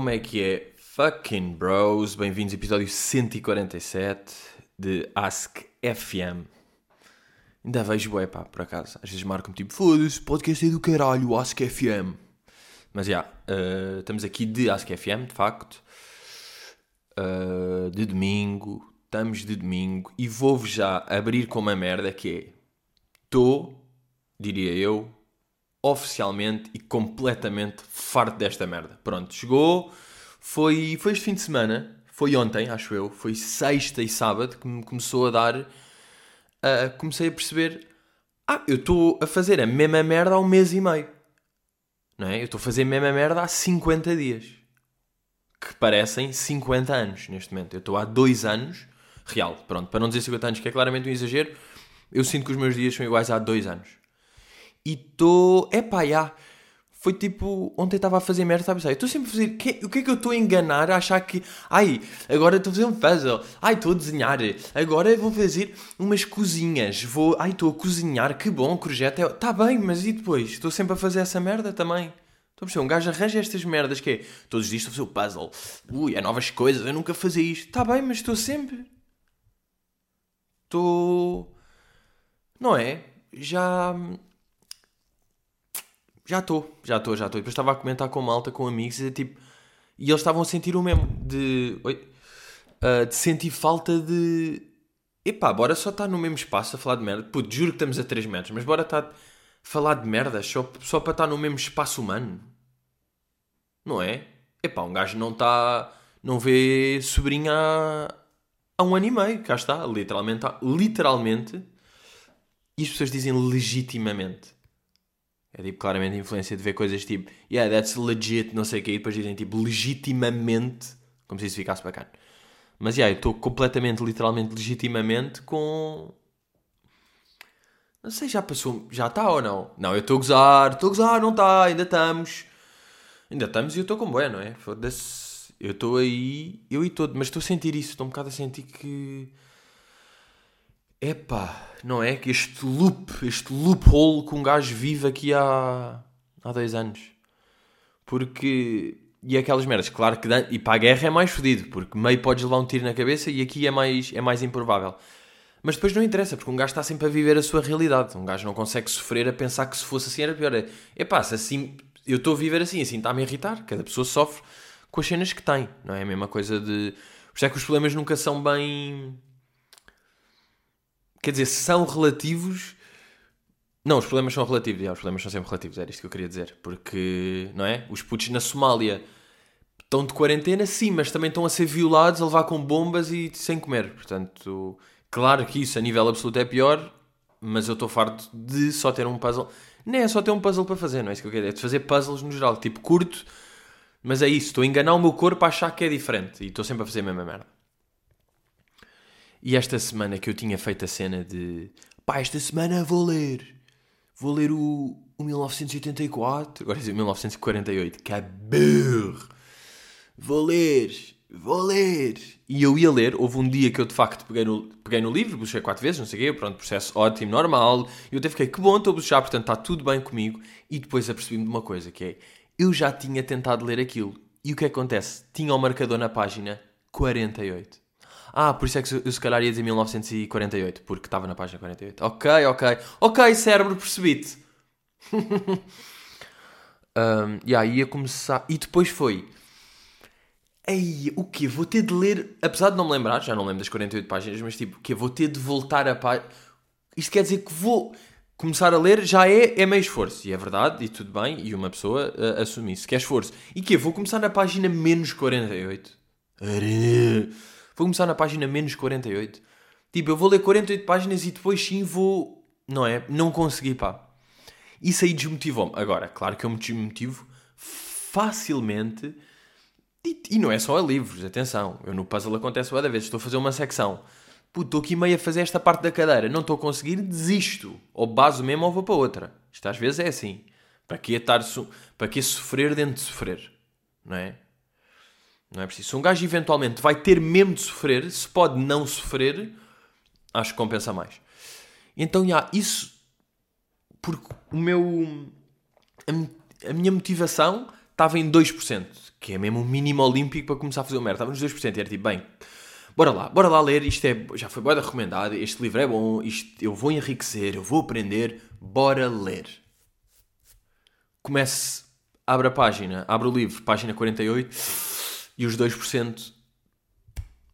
Como é que é? Fucking bros, bem-vindos ao episódio 147 de Ask FM. Ainda vejo bué, pá, por acaso. Às vezes marcam-me tipo, foda-se, podcast é do caralho, Ask FM. Mas já, yeah, uh, estamos aqui de Ask FM, de facto. Uh, de domingo, estamos de domingo e vou-vos já abrir com uma merda que é. Estou, diria eu, oficialmente e completamente farto desta merda. Pronto, chegou, foi, foi este fim de semana, foi ontem, acho eu, foi sexta e sábado que me começou a dar. Uh, comecei a perceber: ah, eu estou a fazer a mesma merda há um mês e meio. Não é? Eu estou a fazer a mesma merda há 50 dias. Que parecem 50 anos neste momento. Eu estou há 2 anos, real, pronto, para não dizer 50 anos, que é claramente um exagero, eu sinto que os meus dias são iguais há 2 anos. E estou. Epá, já. Foi tipo. Ontem estava a fazer merda, sabe? Estou sempre a fazer. Que, o que é que eu estou a enganar? A achar que. Ai, agora estou a fazer um puzzle. Ai, estou a desenhar. Agora vou fazer umas cozinhas. Vou. Ai, estou a cozinhar. Que bom, projeto. Está bem, mas e depois? Estou sempre a fazer essa merda também. Estou a perceber, um gajo arranja estas merdas que é. Todos os dias estou a fazer o puzzle. Ui, é novas coisas. Eu nunca fazia isto. Está bem, mas estou sempre. Estou. Não é? Já já estou, já estou, já estou. Depois estava a comentar com malta, com amigos, e tipo. E eles estavam a sentir o mesmo. De. Oi? Uh, de sentir falta de. Epá, bora só estar no mesmo espaço a falar de merda. Puto, juro que estamos a 3 metros, mas bora estar a falar de merda só, só para estar no mesmo espaço humano. Não é? Epá, um gajo não está. Não vê sobrinha há, há um ano e meio. Cá está, literalmente. Literalmente. E as pessoas dizem legitimamente. É tipo claramente influência de ver coisas tipo, yeah, that's legit, não sei o que, e depois dizem tipo legitimamente, como se isso ficasse bacana. Mas yeah, eu estou completamente, literalmente, legitimamente com. Não sei, já passou, já está ou não? Não, eu estou a gozar, estou a gozar, não está, ainda estamos. Ainda estamos e eu estou com bué, não é? Foda-se. Eu estou aí, eu e todo, mas estou a sentir isso, estou um bocado a sentir que Epá, não é? Que este loop, este loophole que um gajo vive aqui há, há dois anos. Porque. E aquelas merdas, claro que. E para a guerra é mais fodido, porque meio podes levar um tiro na cabeça e aqui é mais, é mais improvável. Mas depois não interessa, porque um gajo está sempre a viver a sua realidade. Um gajo não consegue sofrer a pensar que se fosse assim era pior. Epá, se assim. Eu estou a viver assim, assim está-me a irritar. Cada pessoa sofre com as cenas que tem, não é? A mesma coisa de. Por isso é que os problemas nunca são bem quer dizer, são relativos. Não, os problemas são relativos, já, os problemas são sempre relativos, era isto que eu queria dizer. Porque, não é? Os putos na Somália estão de quarentena, sim, mas também estão a ser violados, a levar com bombas e sem comer. Portanto, claro que isso a nível absoluto é pior, mas eu estou farto de só ter um puzzle. Nem é só ter um puzzle para fazer, não é isso que eu quero. É de fazer puzzles no geral, tipo curto, mas é isso. Estou a enganar o meu corpo a achar que é diferente e estou sempre a fazer a mesma merda. E esta semana que eu tinha feito a cena de pá, esta semana vou ler, vou ler o, o 1984, agora dizer 1948, que é. Vou ler, vou ler. E eu ia ler, houve um dia que eu de facto peguei no, peguei no livro, busquei quatro vezes, não sei o quê, pronto, processo ótimo, normal. E eu até fiquei, que bom, estou a buscar, portanto está tudo bem comigo. E depois apercebi-me de uma coisa, que é, eu já tinha tentado ler aquilo. E o que acontece? Tinha o marcador na página 48. Ah, por isso é que eu se calhar ia dizer 1948, porque estava na página 48. Ok, ok. Ok, cérebro, percebi-te. um, aí ia começar. E depois foi. Ei, o quê? Vou ter de ler. Apesar de não me lembrar, já não lembro das 48 páginas, mas tipo, o quê? Vou ter de voltar a página. Isto quer dizer que vou começar a ler já é, é meio esforço. E é verdade, e tudo bem, e uma pessoa uh, assumir isso, que é esforço. E que Vou começar na página menos 48. Vou começar na página menos 48. Tipo, eu vou ler 48 páginas e depois sim vou. Não é? Não consegui, pá. Isso aí desmotivou-me. Agora, claro que eu me desmotivo facilmente. E, e, não é só a livros, atenção. Eu no puzzle acontece várias vezes. Estou a fazer uma secção. Puto, estou aqui meio a fazer esta parte da cadeira. Não estou a conseguir, desisto. Ou baso mesmo ou vou para outra. Isto às vezes é assim. Para que, estar so... para que sofrer dentro de sofrer? Não é? Não é preciso. Se um gajo eventualmente vai ter mesmo de sofrer, se pode não sofrer, acho que compensa mais. Então, já, isso. Porque o meu. A, a minha motivação estava em 2%, que é mesmo o mínimo olímpico para começar a fazer o merda. Estava nos 2% e era tipo, bem, bora lá, bora lá ler, isto é, já foi boa recomendado, este livro é bom, isto, eu vou enriquecer, eu vou aprender, bora ler. Comece, abre a página, abre o livro, página 48, e os 2%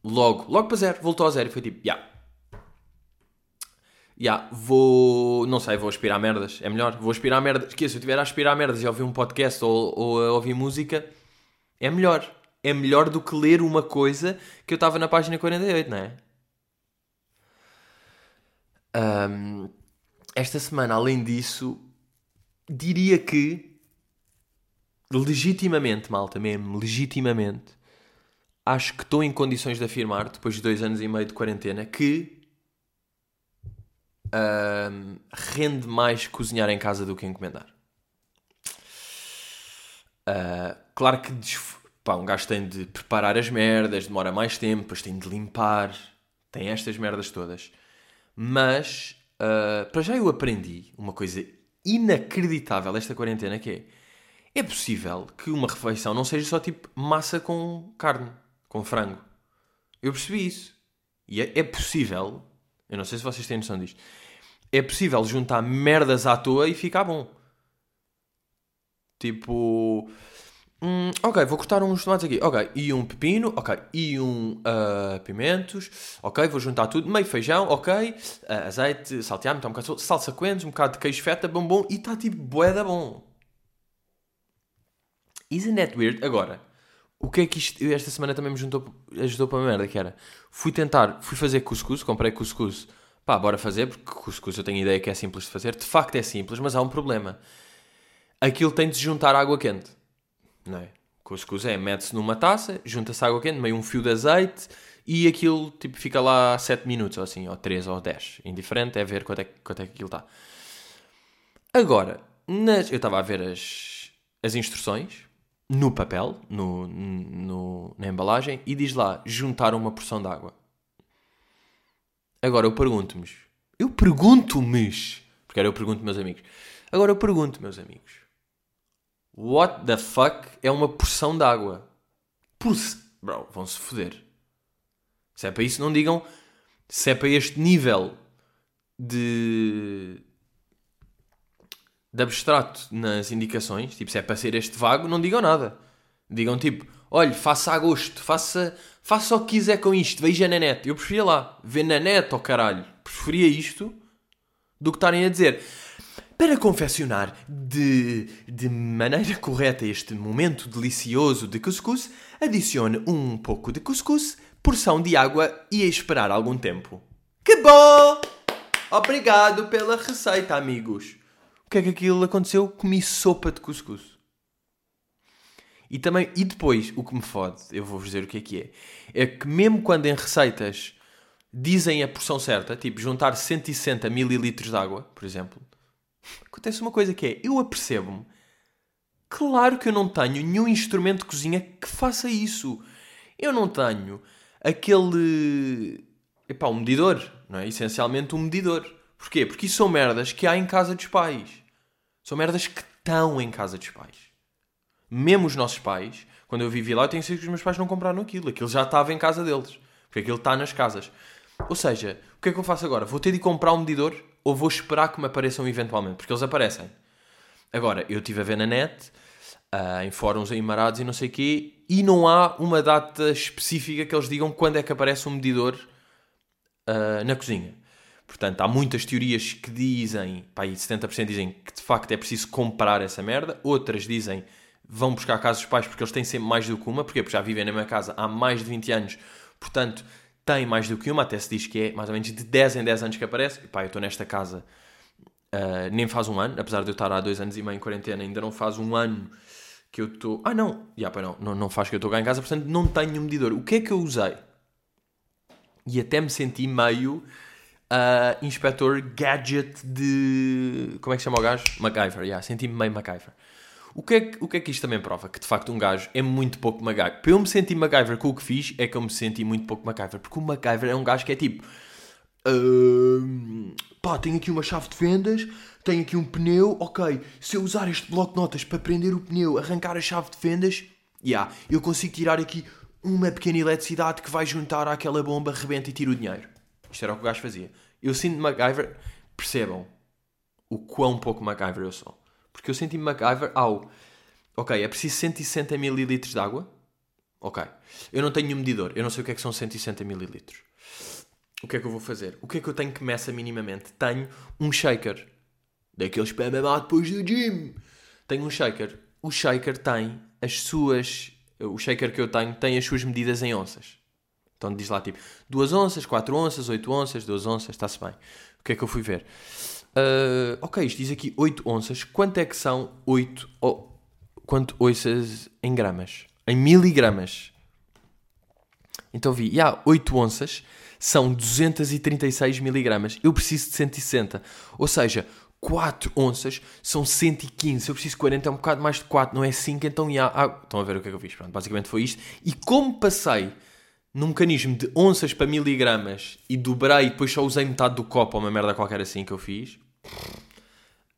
logo, logo para zero, voltou a zero e foi tipo, já. Yeah. Já, yeah, vou. Não sei, vou aspirar merdas. É melhor. Vou aspirar merdas. Que se eu estiver a aspirar merdas e ouvir um podcast ou, ou a ouvir música, é melhor. É melhor do que ler uma coisa que eu estava na página 48, não é? Um, esta semana, além disso, diria que legitimamente, malta, mesmo, legitimamente, acho que estou em condições de afirmar, depois de dois anos e meio de quarentena, que rende mais cozinhar em casa do que encomendar. Uh, claro que pá, um gajo tem de preparar as merdas, demora mais tempo, depois tem de limpar, tem estas merdas todas. Mas, uh, para já eu aprendi uma coisa inacreditável desta quarentena que é é possível que uma refeição não seja só tipo massa com carne, com frango. Eu percebi isso. E é, é possível, eu não sei se vocês têm noção disto, é possível juntar merdas à toa e ficar bom. Tipo, hum, ok, vou cortar uns tomates aqui, ok, e um pepino, ok, e um uh, pimentos, ok, vou juntar tudo, meio feijão, ok, uh, azeite, salteado, um bocado de salsa coentros, um bocado de queijo feta, bom bom, e está tipo boeda bom. Isn't that weird? Agora, o que é que isto, esta semana também me juntou, ajudou para a merda, que era, fui tentar, fui fazer cuscuz, comprei cuscuz, pá, bora fazer, porque cuscuz eu tenho ideia que é simples de fazer, de facto é simples, mas há um problema. Aquilo tem de se juntar água quente, não é? Cuscuz é, mete-se numa taça, junta-se água quente, meio um fio de azeite, e aquilo, tipo, fica lá 7 minutos, ou assim, ou 3 ou 10, indiferente, é ver quanto é, quanto é que aquilo está. Agora, nas, eu estava a ver as, as instruções, no papel, no, no, na embalagem, e diz lá juntar uma porção de água. Agora eu pergunto-me, eu pergunto-me, porque era eu pergunto meus amigos. Agora eu pergunto, meus amigos, what the fuck é uma porção de água? Bro, vão-se foder. Se é para isso, não digam. Se é para este nível de de abstrato nas indicações, tipo, se é para ser este vago, não digam nada. Digam tipo, olhe, faça a gosto, faça, faça o que quiser com isto, veja na net. Eu preferia lá, ver na net, oh caralho. Preferia isto do que estarem a dizer. Para confeccionar de, de maneira correta este momento delicioso de cuscuz, adicione um pouco de cuscuz, porção de água e esperar algum tempo. Que bom! Obrigado pela receita, amigos. O que é que aquilo aconteceu? Comi sopa de cuscuz. E também, e depois, o que me fode, eu vou-vos dizer o que é que é, é que mesmo quando em receitas dizem a porção certa, tipo juntar 160 ml de água, por exemplo, acontece uma coisa que é, eu apercebo-me, claro que eu não tenho nenhum instrumento de cozinha que faça isso. Eu não tenho aquele, epá, um medidor, não é? Essencialmente um medidor. Porquê? Porque isso são merdas que há em casa dos pais. São merdas que estão em casa dos pais. Mesmo os nossos pais, quando eu vivi lá, eu tenho certeza que os meus pais não compraram aquilo. Aquilo já estava em casa deles. Porque aquilo está nas casas. Ou seja, o que é que eu faço agora? Vou ter de comprar um medidor ou vou esperar que me apareçam eventualmente? Porque eles aparecem. Agora, eu estive a ver na net, uh, em fóruns aí marados e não sei o quê, e não há uma data específica que eles digam quando é que aparece um medidor uh, na cozinha. Portanto, há muitas teorias que dizem, pá, aí 70% dizem que de facto é preciso comprar essa merda, outras dizem vão buscar casa dos pais porque eles têm sempre mais do que uma, porque já vivem na minha casa há mais de 20 anos, portanto têm mais do que uma, até se diz que é mais ou menos de 10 em 10 anos que aparece. E, pá, eu estou nesta casa uh, nem faz um ano, apesar de eu estar há dois anos e meio em quarentena, ainda não faz um ano que eu estou. Ah, não, já, pá, não, não, não faz que eu estou cá em casa, portanto não tenho um medidor. O que é que eu usei? E até me senti meio uh, Inspector Gadget de. Como é que se chama o gajo? MacGyver, yeah, senti-me meio MacGyver. O que, é que, o que é que isto também prova? Que de facto um gajo é muito pouco MacGyver. Para eu me sentir MacGyver com o que fiz, é que eu me senti muito pouco MacGyver. Porque o MacGyver é um gajo que é tipo. Uh, pá, tenho aqui uma chave de vendas, tenho aqui um pneu, ok, se eu usar este bloco de notas para prender o pneu, arrancar a chave de fendas, yeah, eu consigo tirar aqui uma pequena eletricidade que vai juntar àquela bomba, rebenta e tira o dinheiro. Isto era o que o gajo fazia. Eu sinto MacGyver, percebam o quão pouco MacGyver eu sou. Porque eu senti MacGyver ao, ok, é preciso 160 ml de água, ok, eu não tenho um medidor, eu não sei o que é que são 160 ml. O que é que eu vou fazer? O que é que eu tenho que meça minimamente? Tenho um shaker. Daqueles para mamar depois do gym. Tenho um shaker. O shaker tem as suas. O shaker que eu tenho tem as suas medidas em onças. Então diz lá tipo 2 onças, 4 onças, 8 onças, 2 onças, está-se bem. O que é que eu fui ver? Uh, ok, isto diz aqui 8 onças. Quanto é que são 8. Oh, quanto onças em gramas? Em miligramas. Então vi, e há 8 onças são 236 miligramas. Eu preciso de 160. Ou seja, 4 onças são 115. Se eu preciso de 40, é um bocado mais de 4, não é 5. Então, já, ah, estão a ver o que é que eu fiz. Pronto, basicamente foi isto. E como passei num mecanismo de onças para miligramas e dobrei e depois só usei metade do copo ou uma merda qualquer assim que eu fiz,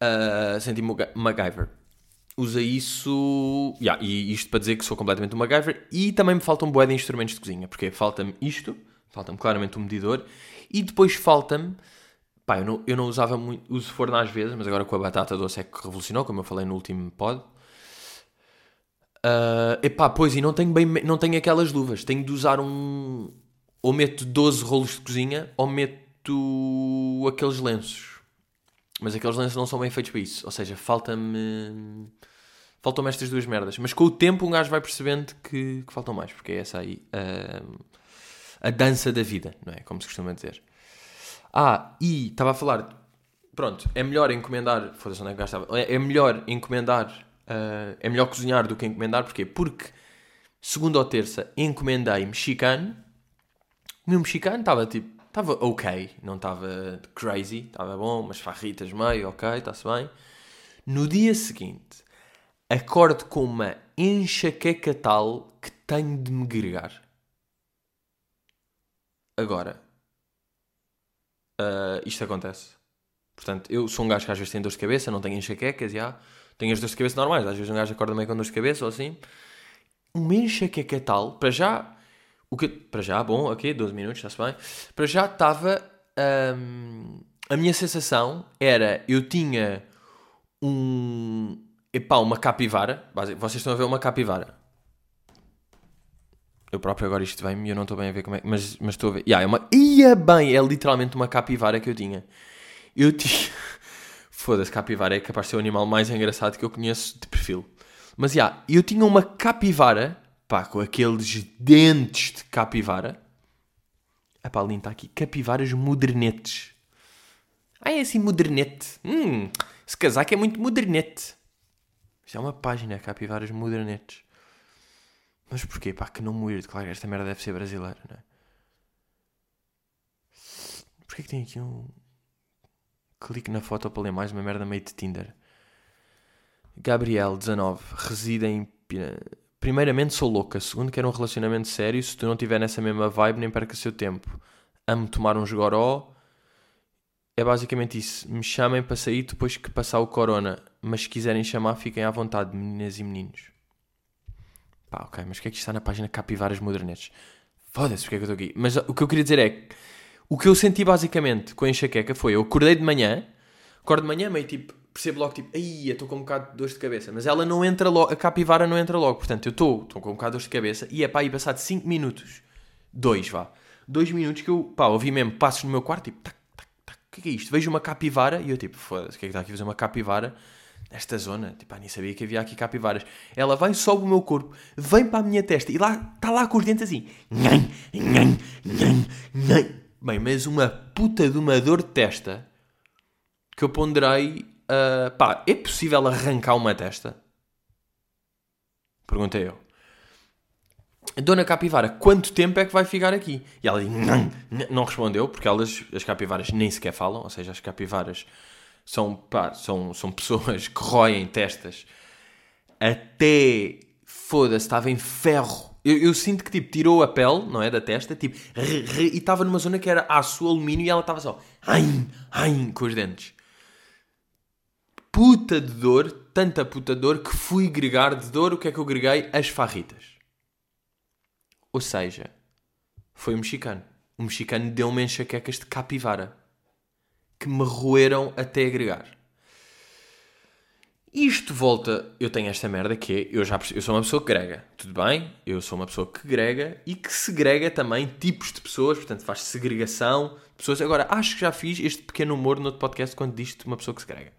uh, senti-me MacGyver. Usa isso. Yeah, e isto para dizer que sou completamente um MacGyver. E também me faltam boé de instrumentos de cozinha. Porque falta-me isto Falta-me claramente um medidor. E depois falta-me. Pá, eu não, eu não usava muito. Uso forno às vezes, mas agora com a batata doce é que revolucionou, como eu falei no último pod. Uh, epá, pois, e não tenho, bem, não tenho aquelas luvas. Tenho de usar um. Ou meto 12 rolos de cozinha, ou meto aqueles lenços. Mas aqueles lenços não são bem feitos para isso. Ou seja, falta-me. Faltam-me estas duas merdas. Mas com o tempo um gajo vai percebendo que, que faltam mais, porque é essa aí. Uh, a dança da vida, não é? Como se costuma dizer. Ah, e estava a falar, pronto, é melhor encomendar, foda-se onde é que gastava, é, é melhor encomendar, uh, é melhor cozinhar do que encomendar, porquê? Porque segunda ou terça encomendei mexicano, o meu mexicano estava tipo, estava ok, não estava crazy, estava bom, umas farritas meio, ok, está-se bem. No dia seguinte, acordo com uma enxaqueca tal que tenho de me gregar. Agora, uh, isto acontece. Portanto, eu sou um gajo que às vezes tem dor de cabeça, não tenho enxaquecas, já. Tenho as dores de cabeça normais. Às vezes um gajo acorda meio com dor de cabeça ou assim. Uma enxaqueca tal, para já... O que, para já, bom, ok, 12 minutos, está-se bem. Para já estava... Um, a minha sensação era... Eu tinha um... Epá, uma capivara. Vocês estão a ver uma capivara eu próprio agora isto vem-me eu não estou bem a ver como é. Mas, mas estou a ver. Yeah, é uma. Ia bem! É literalmente uma capivara que eu tinha. Eu tinha. Foda-se, capivara é capaz de ser o animal mais engraçado que eu conheço de perfil. Mas já, yeah, eu tinha uma capivara, pá, com aqueles dentes de capivara. Ah pá, está aqui. Capivaras modernetes. Ah, é assim, modernete. Hum, esse casaco é muito modernete. Isto é uma página, capivaras modernetes. Mas porquê? Pá, que não weird. Claro esta merda deve ser brasileira, não é? Porquê que tem aqui um. Clique na foto para ler mais uma merda meio de Tinder. Gabriel, 19. Reside em. Primeiramente, sou louca. Segundo, quero um relacionamento sério. Se tu não tiver nessa mesma vibe, nem perca seu tempo. Amo tomar um goró. É basicamente isso. Me chamem para sair depois que passar o corona. Mas se quiserem chamar, fiquem à vontade, meninas e meninos. Pá, ok, mas o que é que está na página Capivaras Modernetes? Foda-se, porque é que eu estou aqui? Mas o que eu queria dizer é que o que eu senti basicamente com a enxaqueca foi eu acordei de manhã, acordo de manhã meio tipo, percebo logo tipo, ai, estou com um bocado de dor de cabeça, mas ela não entra logo, a capivara não entra logo, portanto eu estou, com um bocado de dor de cabeça e é pá, e passado 5 minutos, 2 vá, 2 minutos que eu, pá, ouvi mesmo passos no meu quarto, tipo, tac, tac, tac, o que é, que é isto? Vejo uma capivara e eu tipo, foda-se, o que é que está aqui a fazer uma capivara? nesta zona, tipo, ah, nem sabia que havia aqui capivaras. Ela vem, sobe o meu corpo, vem para a minha testa e lá está lá com os dentes assim. Nhan, nhan, nhan, nhan. Bem, mas uma puta de uma dor de testa que eu ponderei. Uh, pá, é possível arrancar uma testa? Perguntei eu. Dona Capivara, quanto tempo é que vai ficar aqui? E ela não, não respondeu, porque elas, as capivaras nem sequer falam, ou seja, as capivaras são, pá, são, são pessoas que roem testas até foda-se, estava em ferro. Eu, eu, sinto que tipo tirou a pele, não é? Da testa, tipo, re, re, e estava numa zona que era aço, alumínio e ela estava só ai, ai, com os dentes. puta de dor, tanta puta de dor, que fui gregar de dor. O que é que eu greguei? As farritas. Ou seja, foi um mexicano. O mexicano deu-me enxaquecas de capivara que me roeram até agregar. Isto volta. Eu tenho esta merda que é. Eu, já, eu sou uma pessoa que grega. Tudo bem? Eu sou uma pessoa que grega e que segrega também tipos de pessoas. Portanto, faz segregação de pessoas. Agora, acho que já fiz este pequeno humor no outro podcast quando disse uma pessoa que segrega.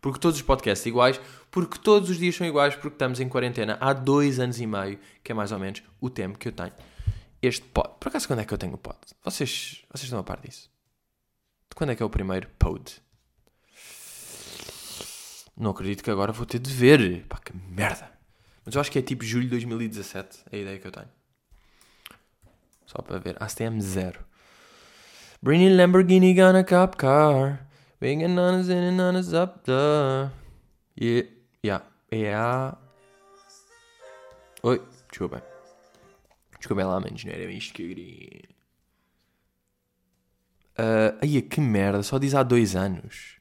Porque todos os podcasts são iguais. Porque todos os dias são iguais. Porque estamos em quarentena há dois anos e meio. Que é mais ou menos o tempo que eu tenho. Este pod. Por acaso, quando é que eu tenho o pod? Vocês, vocês estão a par disso? De quando é que é o primeiro pod? Não acredito que agora vou ter de ver. Pá, que merda. Mas eu acho que é tipo julho de 2017, é a ideia que eu tenho. Só para ver. ASTM 0. Bringing Lamborghini gonna cop car. Bringing nanas in and nanas up the... Yeah. Yeah. Yeah. Oi, desculpa. Desculpa lá, manos, não era isto que eu queria. Uh, que merda, só diz há dois anos.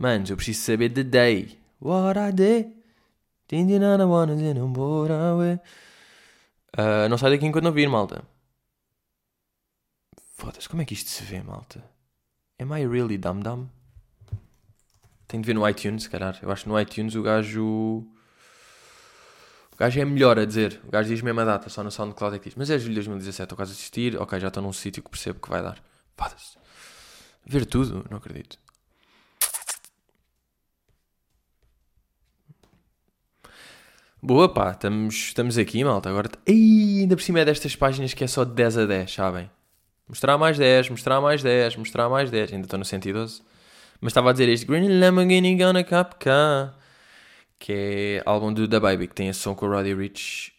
Manos, eu preciso saber the day. What I did. I wanna uh, Não sai daqui enquanto não vir, malta. Foda-se, como é que isto se vê, malta? Am I really dumb dumb? Tenho de ver no iTunes, se calhar. Eu acho que no iTunes o gajo. O gajo é melhor a dizer. O gajo diz mesmo a data, só no SoundCloud é que diz. Mas é julho de 2017, estou quase a assistir. Ok, já estou num sítio que percebo que vai dar. Foda-se. Ver tudo? Não acredito. Boa, pá, estamos, estamos aqui, malta. Agora, Ei, ainda por cima é destas páginas que é só de 10 a 10, sabem? Mostrar mais 10, mostrar mais 10, mostrar mais 10. Ainda estou no 112. Mas estava a dizer este Green Lamborghini Gonna Capca, que é álbum do The Baby, que tem esse som com o Roddy Rich,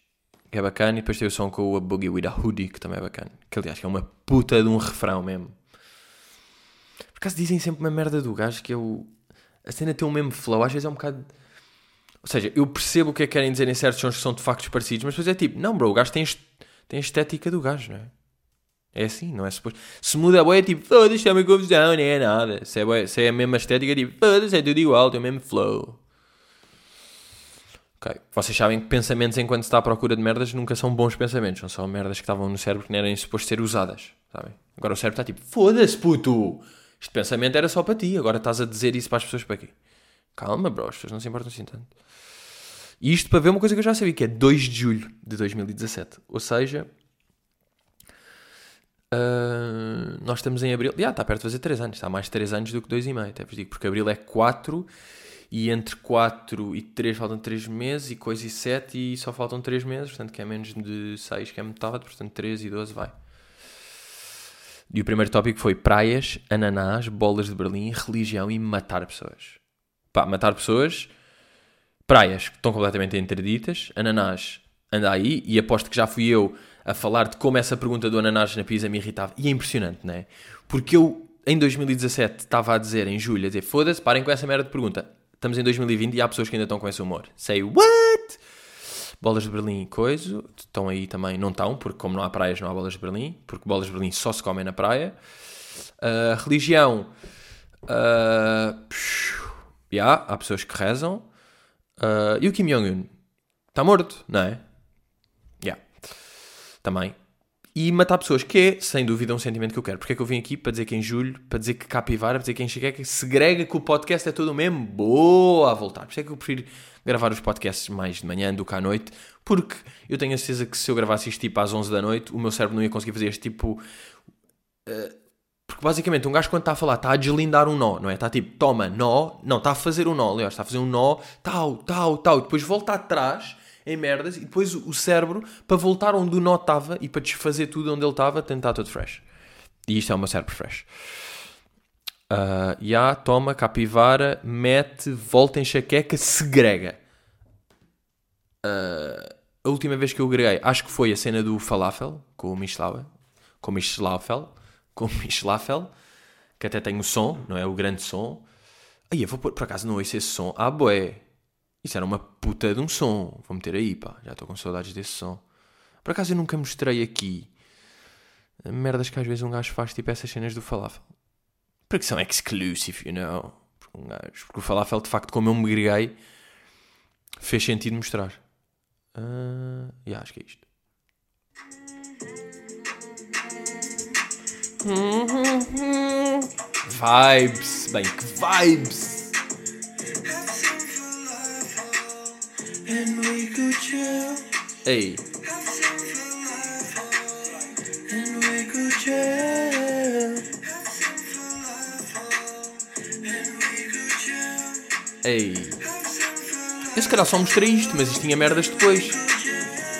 que é bacana, e depois tem o som com o Boogie with a Hoodie, que também é bacana. Que aliás que é uma puta de um refrão mesmo. Por acaso dizem sempre uma merda do gajo que é o. A cena tem o mesmo flow, às vezes é um bocado ou seja, eu percebo o que é que querem dizer em certos sons que são de factos parecidos, mas depois é tipo, não, bro, o gajo tem, tem a estética do gajo, não é? É assim, não é suposto. Se muda a boia, é tipo, foda-se, é uma confusão, nem é nada. Se é, se é a mesma estética, é tipo, foda-se, é tudo igual, tem o mesmo flow. Ok. Vocês sabem que pensamentos enquanto se está à procura de merdas nunca são bons pensamentos, são só merdas que estavam no cérebro que não eram supostos ser usadas, sabem? Agora o cérebro está tipo, foda-se, puto! Este pensamento era só para ti, agora estás a dizer isso para as pessoas para quê? Calma, bro, as pessoas não se importam assim tanto. E isto para ver uma coisa que eu já sabia, que é 2 de julho de 2017. Ou seja, uh, nós estamos em abril. Já, está perto de fazer 3 anos. Está mais de 3 anos do que 2,5. Até vos digo, porque abril é 4 e entre 4 e 3 faltam 3 meses e coisa e 7 e só faltam 3 meses, portanto que é menos de 6, que é metade, portanto 13 e 12 vai. E o primeiro tópico foi praias, ananás, bolas de Berlim, religião e matar pessoas. Pá, matar pessoas praias estão completamente interditas, ananás anda aí, e aposto que já fui eu a falar de como essa pergunta do ananás na pizza me irritava. E é impressionante, não é? Porque eu, em 2017, estava a dizer, em julho, a dizer, foda-se, parem com essa merda de pergunta. Estamos em 2020 e há pessoas que ainda estão com esse humor. Say what? Bolas de Berlim, coisa, estão aí também, não estão, porque como não há praias, não há bolas de Berlim, porque bolas de Berlim só se comem na praia. Uh, religião, uh, yeah, há pessoas que rezam. Uh, e o Kim Jong-un? Está morto, não é? Yeah. Também. E matar pessoas, que é, sem dúvida, um sentimento que eu quero. Porque é que eu vim aqui para dizer que em julho, para dizer que capivara, para dizer que enxaqueca, segrega que o podcast é todo o mesmo. Boa a voltar. Por isso é que eu prefiro gravar os podcasts mais de manhã do que à noite. Porque eu tenho a certeza que se eu gravasse isto tipo às 11 da noite, o meu cérebro não ia conseguir fazer este tipo... Uh, porque basicamente um gajo quando está a falar está a deslindar um nó, não é? Está tipo, toma, nó, não, está a fazer um nó, aliás, está a fazer um nó, tal, tal, tal, e depois volta atrás em merdas e depois o cérebro para voltar onde o nó estava e para desfazer tudo onde ele estava estar todo fresh. E isto é meu cérebro fresh. Uh, yeah, toma, capivara, mete, volta em chaqueca, segrega. Uh, a última vez que eu greguei, acho que foi a cena do falafel, com o Michelauer, com o Michelafel com Michelafel, que até tem o som, não é? O grande som. Aí eu vou pôr, por acaso não ouço esse som. Ah, boé. Isso era uma puta de um som. Vou meter aí, pá. Já estou com saudades desse som. Por acaso eu nunca mostrei aqui merdas que às vezes um gajo faz, tipo essas cenas do falafel. Porque são exclusive, you know. Um gajo. Porque o falafel, de facto, como eu me greguei, fez sentido mostrar. Uh, yeah, acho que é isto. Vibes, bem, que vibes! Ei! Ei! Eu se calhar só mostrei isto, mas isto tinha merdas depois.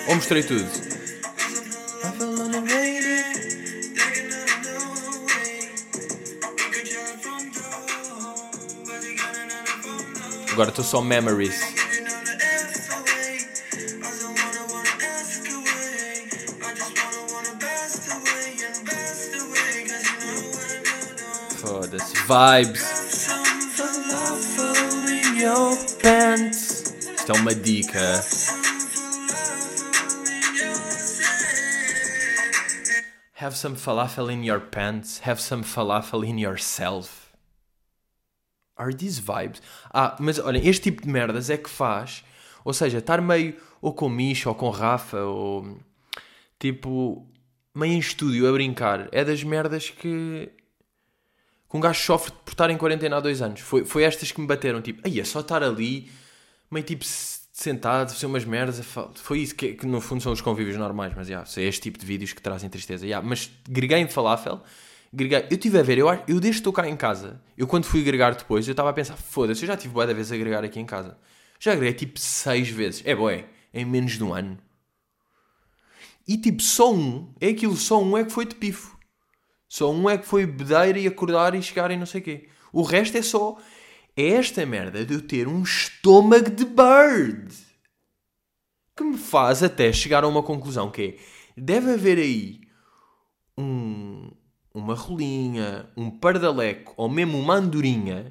Ou mostrei tudo? Agora estou só memories. Foda-se. Vibes. Isto é uma dica. Have some falafel in your pants. Have some falafel in yourself. Are these vibes? Ah, mas olhem, este tipo de merdas é que faz. Ou seja, estar meio ou com Misha ou com Rafa ou tipo meio em estúdio a brincar é das merdas que, que um gajo sofre por estar em quarentena há dois anos. Foi, foi estas que me bateram, tipo, aí é só estar ali, meio tipo sentado, fazer umas merdas. Foi isso que, que no fundo são os convívios normais, mas yeah, é este tipo de vídeos que trazem tristeza. Yeah, mas greguei em falafel Gregar. Eu estive a ver, eu, eu desde que estou cá em casa, eu quando fui agregar depois, eu estava a pensar, foda-se, eu já tive boa da vez a agregar aqui em casa. Já agreguei tipo seis vezes. É boé, em menos de um ano. E tipo, só um, é aquilo, só um é que foi de pifo. Só um é que foi bedeira e acordar e chegar e não sei o quê. O resto é só. É esta merda de eu ter um estômago de bird. Que me faz até chegar a uma conclusão que é. Deve haver aí um, uma rolinha, um pardaleco ou mesmo uma andorinha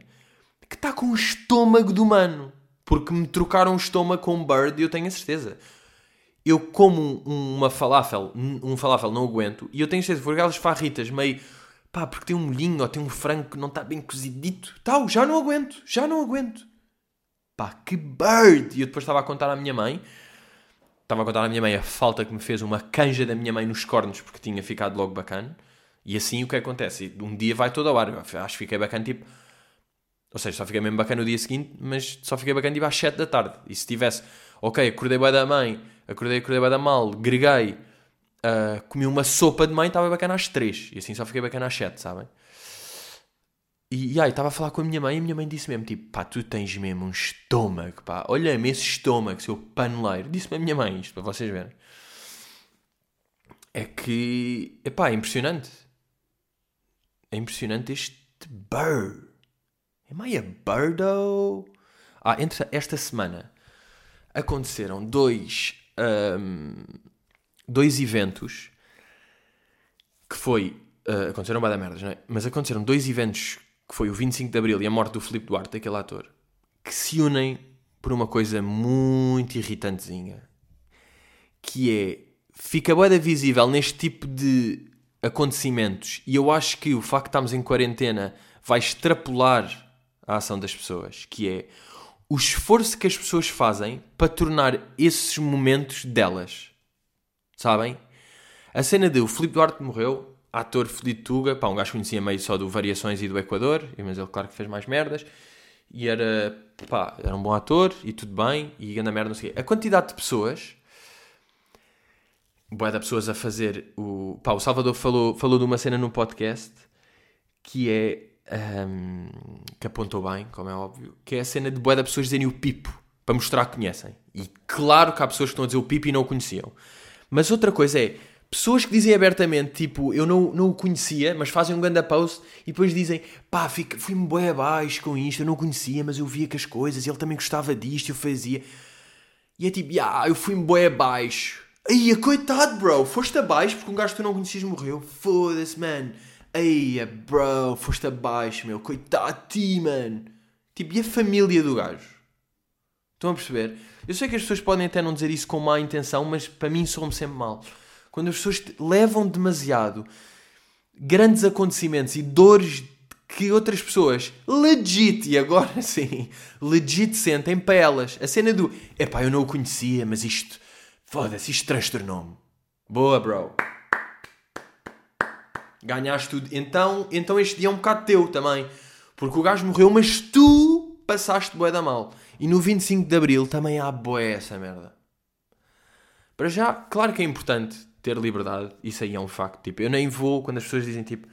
que está com o estômago do humano. Porque me trocaram o estômago com um bird eu tenho a certeza. Eu como uma falafel, um falafel não aguento, e eu tenho certeza, por aquelas farritas meio pá, porque tem um molhinho ou tem um frango que não está bem cozidito, tal, já não aguento, já não aguento. Pá, que bird! E eu depois estava a contar à minha mãe, estava a contar à minha mãe a falta que me fez uma canja da minha mãe nos cornos porque tinha ficado logo bacana. E assim o que acontece? Um dia vai todo ao ar. Acho que fiquei bacana tipo. Ou seja, só fiquei mesmo bacana no dia seguinte, mas só fiquei bacana tipo às 7 da tarde. E se tivesse, ok, acordei bem da mãe, acordei, acordei bem da mal, greguei, uh, comi uma sopa de mãe, estava bacana às 3. E assim só fiquei bacana às 7, sabem? E, e aí, estava a falar com a minha mãe e a minha mãe disse mesmo, tipo, pá, tu tens mesmo um estômago, pá. Olha-me esse estômago, seu paneleiro. Disse-me a minha mãe isto, para vocês verem. É que, epá, é impressionante é impressionante este bird. Am I a birdo? Ah, entre esta semana aconteceram dois, um, dois eventos que foi. Uh, aconteceram bada merdas, não é? Mas aconteceram dois eventos que foi o 25 de Abril e a morte do Filipe Duarte, aquele ator, que se unem por uma coisa muito irritantezinha. Que é. Fica bem visível neste tipo de acontecimentos e eu acho que o facto de estarmos em quarentena vai extrapolar a ação das pessoas, que é o esforço que as pessoas fazem para tornar esses momentos delas. Sabem? A cena de o Filipe Duarte morreu, ator Felipe Tuga, pá, um gajo conhecia meio só do Variações e do Equador, mas ele claro que fez mais merdas, e era, pá, era um bom ator, e tudo bem, e anda merda, não sei o quê. A quantidade de pessoas boa de pessoas a fazer o. Pá, o Salvador falou, falou de uma cena no podcast que é. Um, que apontou bem, como é óbvio, que é a cena de boa de pessoas dizerem o pipo para mostrar que conhecem. E claro que há pessoas que estão a dizer o pipo e não o conheciam. Mas outra coisa é pessoas que dizem abertamente, tipo, eu não, não o conhecia, mas fazem um grande post e depois dizem, pá, fui-me bem abaixo com isto, eu não conhecia, mas eu via que as coisas, ele também gostava disto, eu fazia. E é tipo, yeah, eu fui-me bem abaixo. Aí, coitado, bro. Foste abaixo porque um gajo que tu não conhecias morreu. Foda-se, man. Aí, bro. Foste abaixo, meu. Coitado de ti, man. Tipo, e a família do gajo? Estão a perceber? Eu sei que as pessoas podem até não dizer isso com má intenção, mas para mim soa-me sempre mal. Quando as pessoas levam demasiado grandes acontecimentos e dores que outras pessoas legit, e agora sim, legit sentem para elas. A cena do, epá, eu não o conhecia, mas isto, foda-se, isto transtornou-me. Boa, bro. Ganhaste tudo. Então, então este dia é um bocado teu também. Porque o gajo morreu, mas tu passaste bué da mal. E no 25 de Abril também há bué essa merda. Para já, claro que é importante ter liberdade. Isso aí é um facto. Tipo, eu nem vou quando as pessoas dizem tipo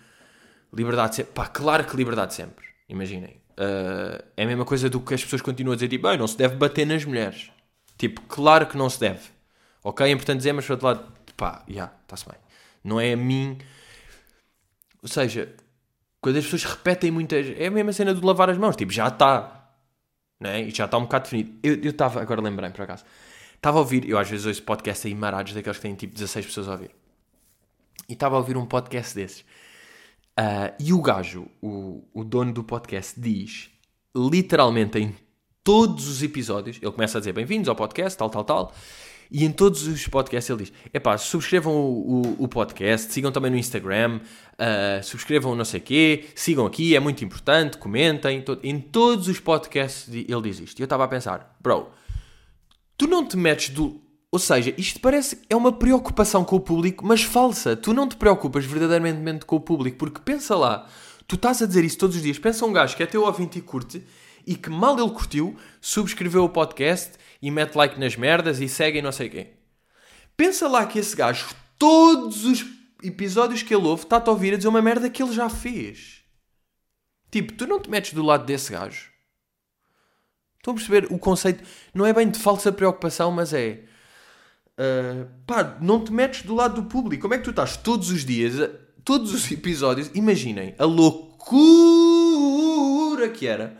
liberdade sempre. Pá, claro que liberdade sempre. Imaginem. Uh, é a mesma coisa do que as pessoas continuam a dizer tipo, não se deve bater nas mulheres. Tipo, claro que não se deve. Ok? É importante dizer, mas por outro lado, pá, já, yeah, está-se bem. Não é a mim. Ou seja, quando as pessoas repetem muitas. É a mesma cena de lavar as mãos. Tipo, já está. Né? E já está um bocado definido. Eu estava, agora lembrei por acaso. Estava a ouvir, eu às vezes ouço podcasts aí marados daqueles que têm tipo 16 pessoas a ouvir. E estava a ouvir um podcast desses. Uh, e o gajo, o, o dono do podcast, diz literalmente em todos os episódios, ele começa a dizer bem-vindos ao podcast, tal, tal, tal. E em todos os podcasts ele diz: epá, subscrevam o, o, o podcast, sigam também no Instagram, uh, subscrevam não sei o quê, sigam aqui, é muito importante, comentem. To em todos os podcasts ele diz isto. E eu estava a pensar, bro, tu não te metes do. Ou seja, isto parece é uma preocupação com o público, mas falsa. Tu não te preocupas verdadeiramente com o público, porque pensa lá, tu estás a dizer isso todos os dias. Pensa um gajo que é teu ouvinte e curte e que mal ele curtiu, subscreveu o podcast e mete like nas merdas e segue e não sei quem. Pensa lá que esse gajo, todos os episódios que ele ouve, está-te a ouvir a dizer uma merda que ele já fez. Tipo, tu não te metes do lado desse gajo. Estão a perceber o conceito? Não é bem de falsa preocupação, mas é. Uh, pá, não te metes do lado do público. Como é que tu estás todos os dias, todos os episódios? Imaginem a loucura que era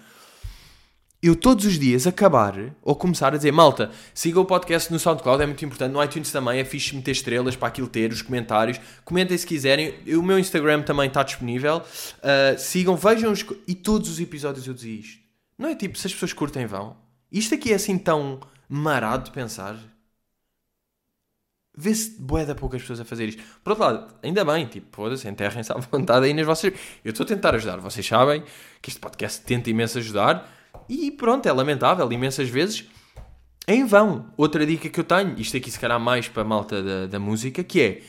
eu todos os dias acabar ou começar a dizer malta, siga o podcast no SoundCloud, é muito importante, no iTunes também, é fixe meter estrelas para aquilo ter, os comentários, comentem se quiserem, o meu Instagram também está disponível, uh, sigam, vejam os, e todos os episódios eu dizia isto. Não é tipo, se as pessoas curtem vão. Isto aqui é assim tão marado de pensar. Vê-se bué da poucas pessoas a fazer isto. Por outro lado, ainda bem, tipo, foda-se, enterrem-se à vontade aí nas vossas... Eu estou a tentar ajudar, vocês sabem que este podcast tenta imenso ajudar, e pronto, é lamentável, imensas vezes, em vão. Outra dica que eu tenho, isto aqui se calhar mais para a malta da, da música, que é,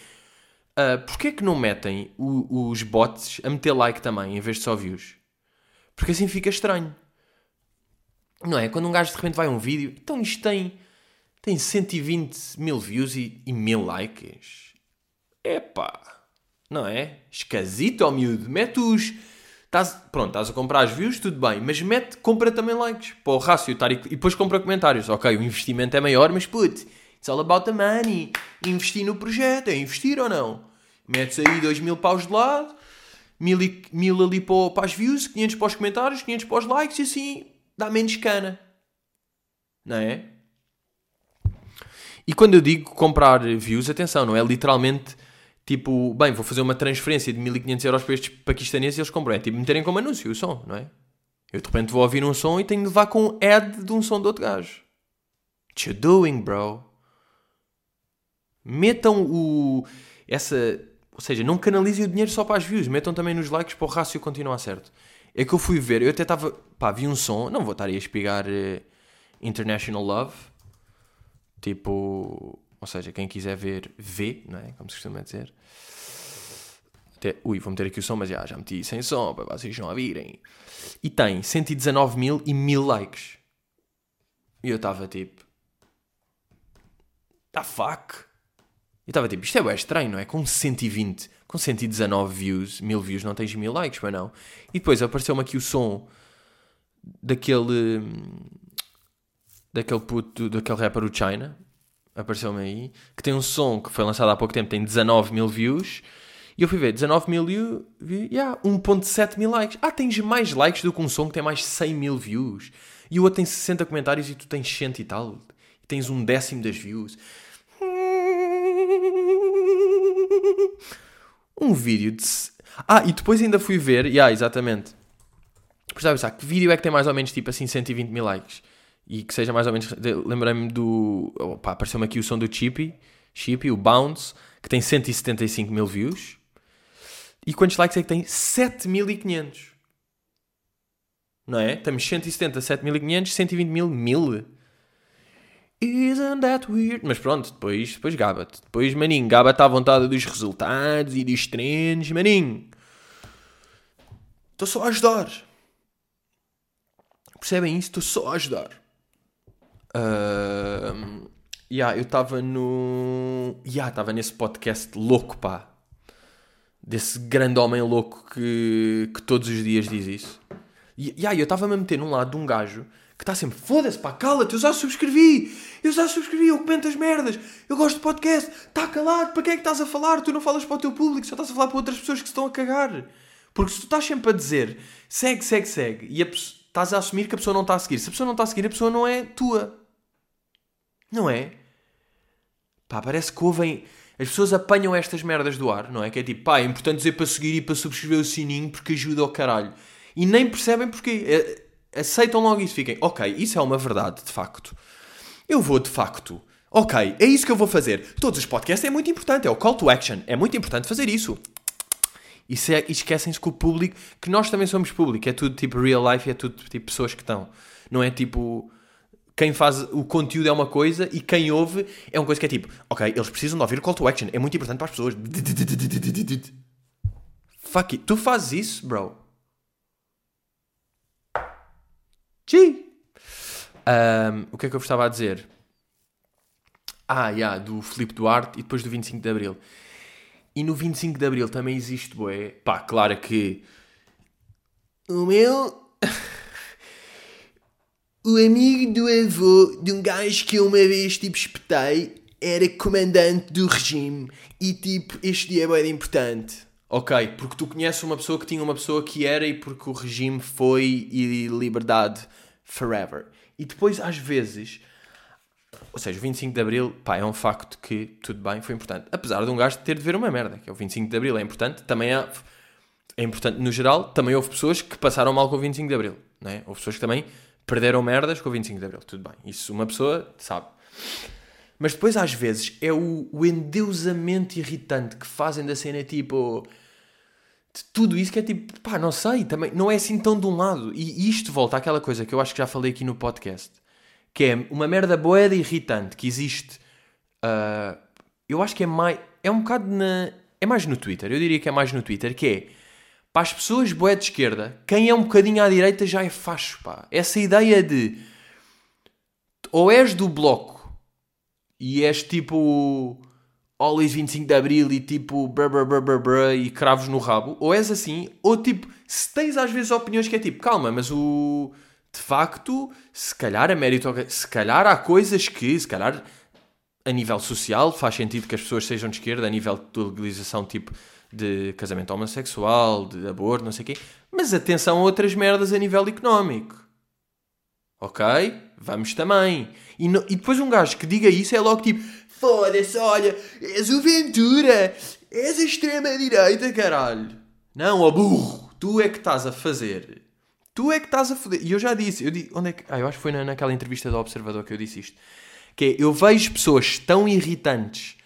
uh, porquê é que não metem o, os bots a meter like também, em vez de só views? Porque assim fica estranho. Não é? Quando um gajo de repente vai a um vídeo, então isto tem, tem 120 mil views e, e mil likes. Epá, não é? Esquisito ao miúdo. Mete os Tás, pronto, estás a comprar as views, tudo bem, mas mete, compra também likes para o rácio e, e depois compra comentários. Ok, o investimento é maior, mas put, it's all about the money. Investir no projeto, é investir ou não? Metes aí 2 mil paus de lado, mil, mil ali para, para as views, 500 para os comentários, 500 para os likes e assim dá menos cana. Não é? E quando eu digo comprar views, atenção, não é literalmente tipo, bem, vou fazer uma transferência de 1500 euros para estes paquistaneses e eles compram. É tipo meterem como anúncio o som, não é? Eu de repente vou ouvir um som e tenho de levar com ad de um som de outro gajo. What you doing, bro? Metam o. Essa. Ou seja, não canalizem o dinheiro só para as views, metam também nos likes para o rácio continuar certo. É que eu fui ver, eu até estava. Pá, vi um som, não vou estar aí a espigar uh, International Love. Tipo. Ou seja, quem quiser ver, vê, não é? Como se costuma dizer. Até, ui, vou meter aqui o som, mas já, já meti sem som para vocês não ouvirem. E tem 119 mil e mil likes. E eu estava tipo. The fuck? E estava tipo, isto é bem estranho, não é? Com 120, com 119 views, mil views, não tens mil likes, mas não. E depois apareceu-me aqui o som daquele. daquele puto, daquele rapper, o China, apareceu-me aí, que tem um som que foi lançado há pouco tempo, tem 19 mil views. E eu fui ver, 19 mil views, yeah, 1.7 mil likes. Ah, tens mais likes do que um som que tem mais 100 mil views. E o outro tem 60 comentários e tu tens 100 e tal. E tens um décimo das views. Um vídeo de... Ah, e depois ainda fui ver, yeah, exatamente. Por pensar, que vídeo é que tem mais ou menos tipo assim 120 mil likes? E que seja mais ou menos. Lembrei-me do. Opa, apareceu-me aqui o som do Chippy, Chippy, o Bounce, que tem 175 mil views. E quantos likes é que tem? 7500. não é? Estamos 170, 7500, 120 mil, mil. Isn't that weird? Mas pronto, depois, depois gaba-te. Depois, maninho, gaba-te à vontade dos resultados e dos treinos, maninho. Estou só a ajudar. Percebem isso? Estou só a ajudar. Uh, yeah, eu estava no. Yeah, estava nesse podcast louco, pá. Desse grande homem louco que, que todos os dias diz isso. E yeah, eu estava-me a meter num lado de um gajo que está sempre, foda-se, pá, cala-te, eu já subscrevi, eu já subscrevi, eu comento as merdas, eu gosto de podcast, está calado, para quem é que estás a falar? Tu não falas para o teu público, só estás a falar para outras pessoas que se estão a cagar. Porque se tu estás sempre a dizer, segue, segue, segue, e a, estás a assumir que a pessoa não está a seguir, se a pessoa não está a seguir, a pessoa não é tua. Não é? Pá, parece que ouvem. As pessoas apanham estas merdas do ar, não é? Que é tipo, pá, é importante dizer para seguir e para subscrever o sininho porque ajuda ao caralho. E nem percebem porquê. É, aceitam logo isso. Fiquem, ok, isso é uma verdade, de facto. Eu vou, de facto. Ok, é isso que eu vou fazer. Todos os podcasts é muito importante, é o call to action. É muito importante fazer isso. E, é, e esquecem-se que o público, que nós também somos público, é tudo tipo real life, é tudo tipo pessoas que estão. Não é tipo. Quem faz o conteúdo é uma coisa e quem ouve é uma coisa que é tipo, ok, eles precisam de ouvir o call to action, é muito importante para as pessoas. Fuck it. Tu fazes isso, bro? Sim. Um, o que é que eu estava a dizer? Ah, yeah, do Filipe Duarte e depois do 25 de Abril. E no 25 de Abril também existe, boé. Pá, claro que. O meu. o amigo do avô de um gajo que eu uma vez, tipo, espetei era comandante do regime. E, tipo, este dia é importante. Ok, porque tu conheces uma pessoa que tinha uma pessoa que era e porque o regime foi e liberdade forever. E depois, às vezes, ou seja, o 25 de Abril, pá, é um facto que, tudo bem, foi importante. Apesar de um gajo ter de ver uma merda, que é o 25 de Abril, é importante, também é, é importante no geral, também houve pessoas que passaram mal com o 25 de Abril, não é? Houve pessoas que também perderam merdas com o 25 de Abril, tudo bem. Isso uma pessoa sabe. Mas depois, às vezes, é o, o endeusamento irritante que fazem da cena tipo. Tudo isso que é tipo, pá, não sei, também não é assim tão de um lado. E isto volta àquela coisa que eu acho que já falei aqui no podcast, que é uma merda boeda irritante que existe. Uh, eu acho que é mais. É um bocado na. É mais no Twitter, eu diria que é mais no Twitter, que é. Para as pessoas boé de esquerda, quem é um bocadinho à direita já é facho, pá. Essa ideia de. Ou és do bloco e és tipo always 25 de Abril e tipo e cravos no rabo, ou és assim, ou tipo, se tens às vezes opiniões que é tipo, calma, mas o de facto, se calhar a mérito, se calhar há coisas que, se calhar a nível social faz sentido que as pessoas sejam de esquerda, a nível de legalização tipo de casamento homossexual, de aborto, não sei o quê, mas atenção a outras merdas a nível económico. Ok? Vamos também. E, no, e depois um gajo que diga isso é logo tipo Foda-se, olha, és o Ventura, és a extrema-direita, caralho. Não, ó burro, tu é que estás a fazer. Tu é que estás a foder. E eu já disse, eu disse, onde é que. Ah, eu acho que foi na, naquela entrevista do Observador que eu disse isto. Que é, eu vejo pessoas tão irritantes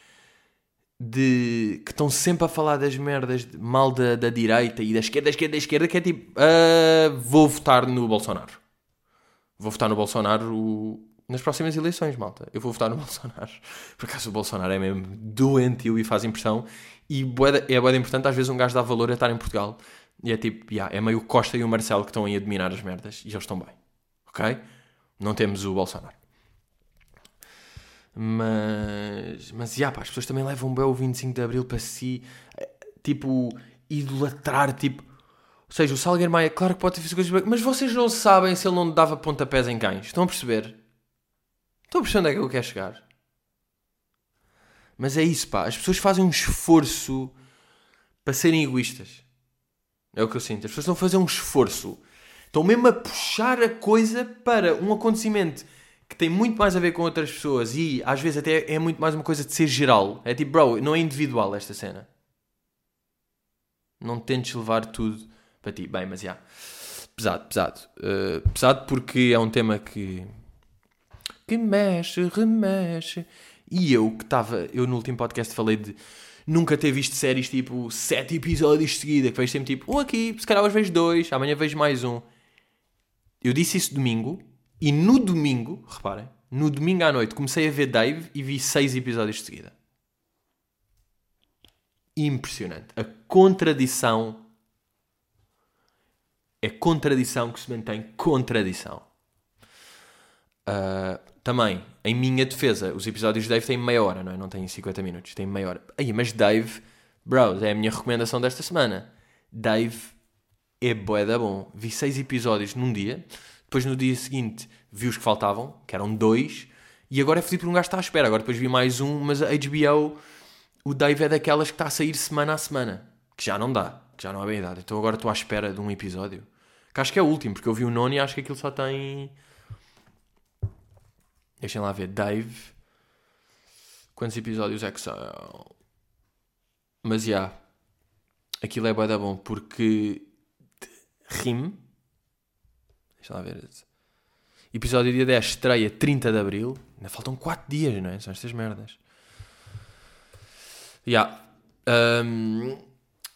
de que estão sempre a falar das merdas de, mal da, da direita e da esquerda, da esquerda, da esquerda, que é tipo, uh, vou votar no Bolsonaro. Vou votar no Bolsonaro nas próximas eleições, malta. Eu vou votar no Bolsonaro. Por acaso o Bolsonaro é mesmo doentio e faz impressão. E é bem importante, às vezes, um gajo dá valor a estar em Portugal. E é tipo, yeah, é meio o Costa e o Marcelo que estão aí a dominar as merdas. E eles estão bem. Ok? Não temos o Bolsonaro. Mas, mas yeah, pá, as pessoas também levam bem o 25 de Abril para si. Eh, tipo, idolatrar, tipo... Ou seja, o Salgueiro Maia, claro que pode ter feito coisas mas vocês não sabem se ele não dava pontapés em cães. Estão a perceber? Estão a perceber onde é que eu quero chegar? Mas é isso, pá. As pessoas fazem um esforço para serem egoístas. É o que eu sinto. As pessoas estão a fazer um esforço. Estão mesmo a puxar a coisa para um acontecimento que tem muito mais a ver com outras pessoas e às vezes até é muito mais uma coisa de ser geral. É tipo, bro, não é individual esta cena. Não tentes levar tudo para ti. Bem, mas já. Yeah. Pesado, pesado. Uh, pesado porque é um tema que que mexe, remexe. E eu que estava, eu no último podcast falei de nunca ter visto séries tipo sete episódios seguida, que vejo sempre tipo um aqui, se calhar hoje vejo dois, amanhã vejo mais um. Eu disse isso domingo e no domingo, reparem, no domingo à noite comecei a ver Dave e vi seis episódios de seguida. Impressionante. A contradição é contradição que se mantém contradição. Uh, também, em minha defesa, os episódios de Dave têm meia hora, não é? Não têm 50 minutos, têm meia hora. Aí, mas Dave, bros, é a minha recomendação desta semana. Dave é bué da bom. Vi seis episódios num dia, depois no dia seguinte vi os que faltavam, que eram dois, e agora é fodido por um gajo está à espera. Agora depois vi mais um, mas a HBO, o Dave é daquelas que está a sair semana a semana, que já não dá, que já não há bem idade. Então agora estou à espera de um episódio. Que acho que é o último, porque eu vi o nono e acho que aquilo só tem Deixem lá ver. Dave. Quantos episódios é que são? Mas já. Yeah, aquilo é bué da bom porque. Rime. Deixa lá ver. Episódio dia 10, estreia 30 de Abril. Ainda faltam 4 dias, não é? São estas merdas. Já. Yeah. Um,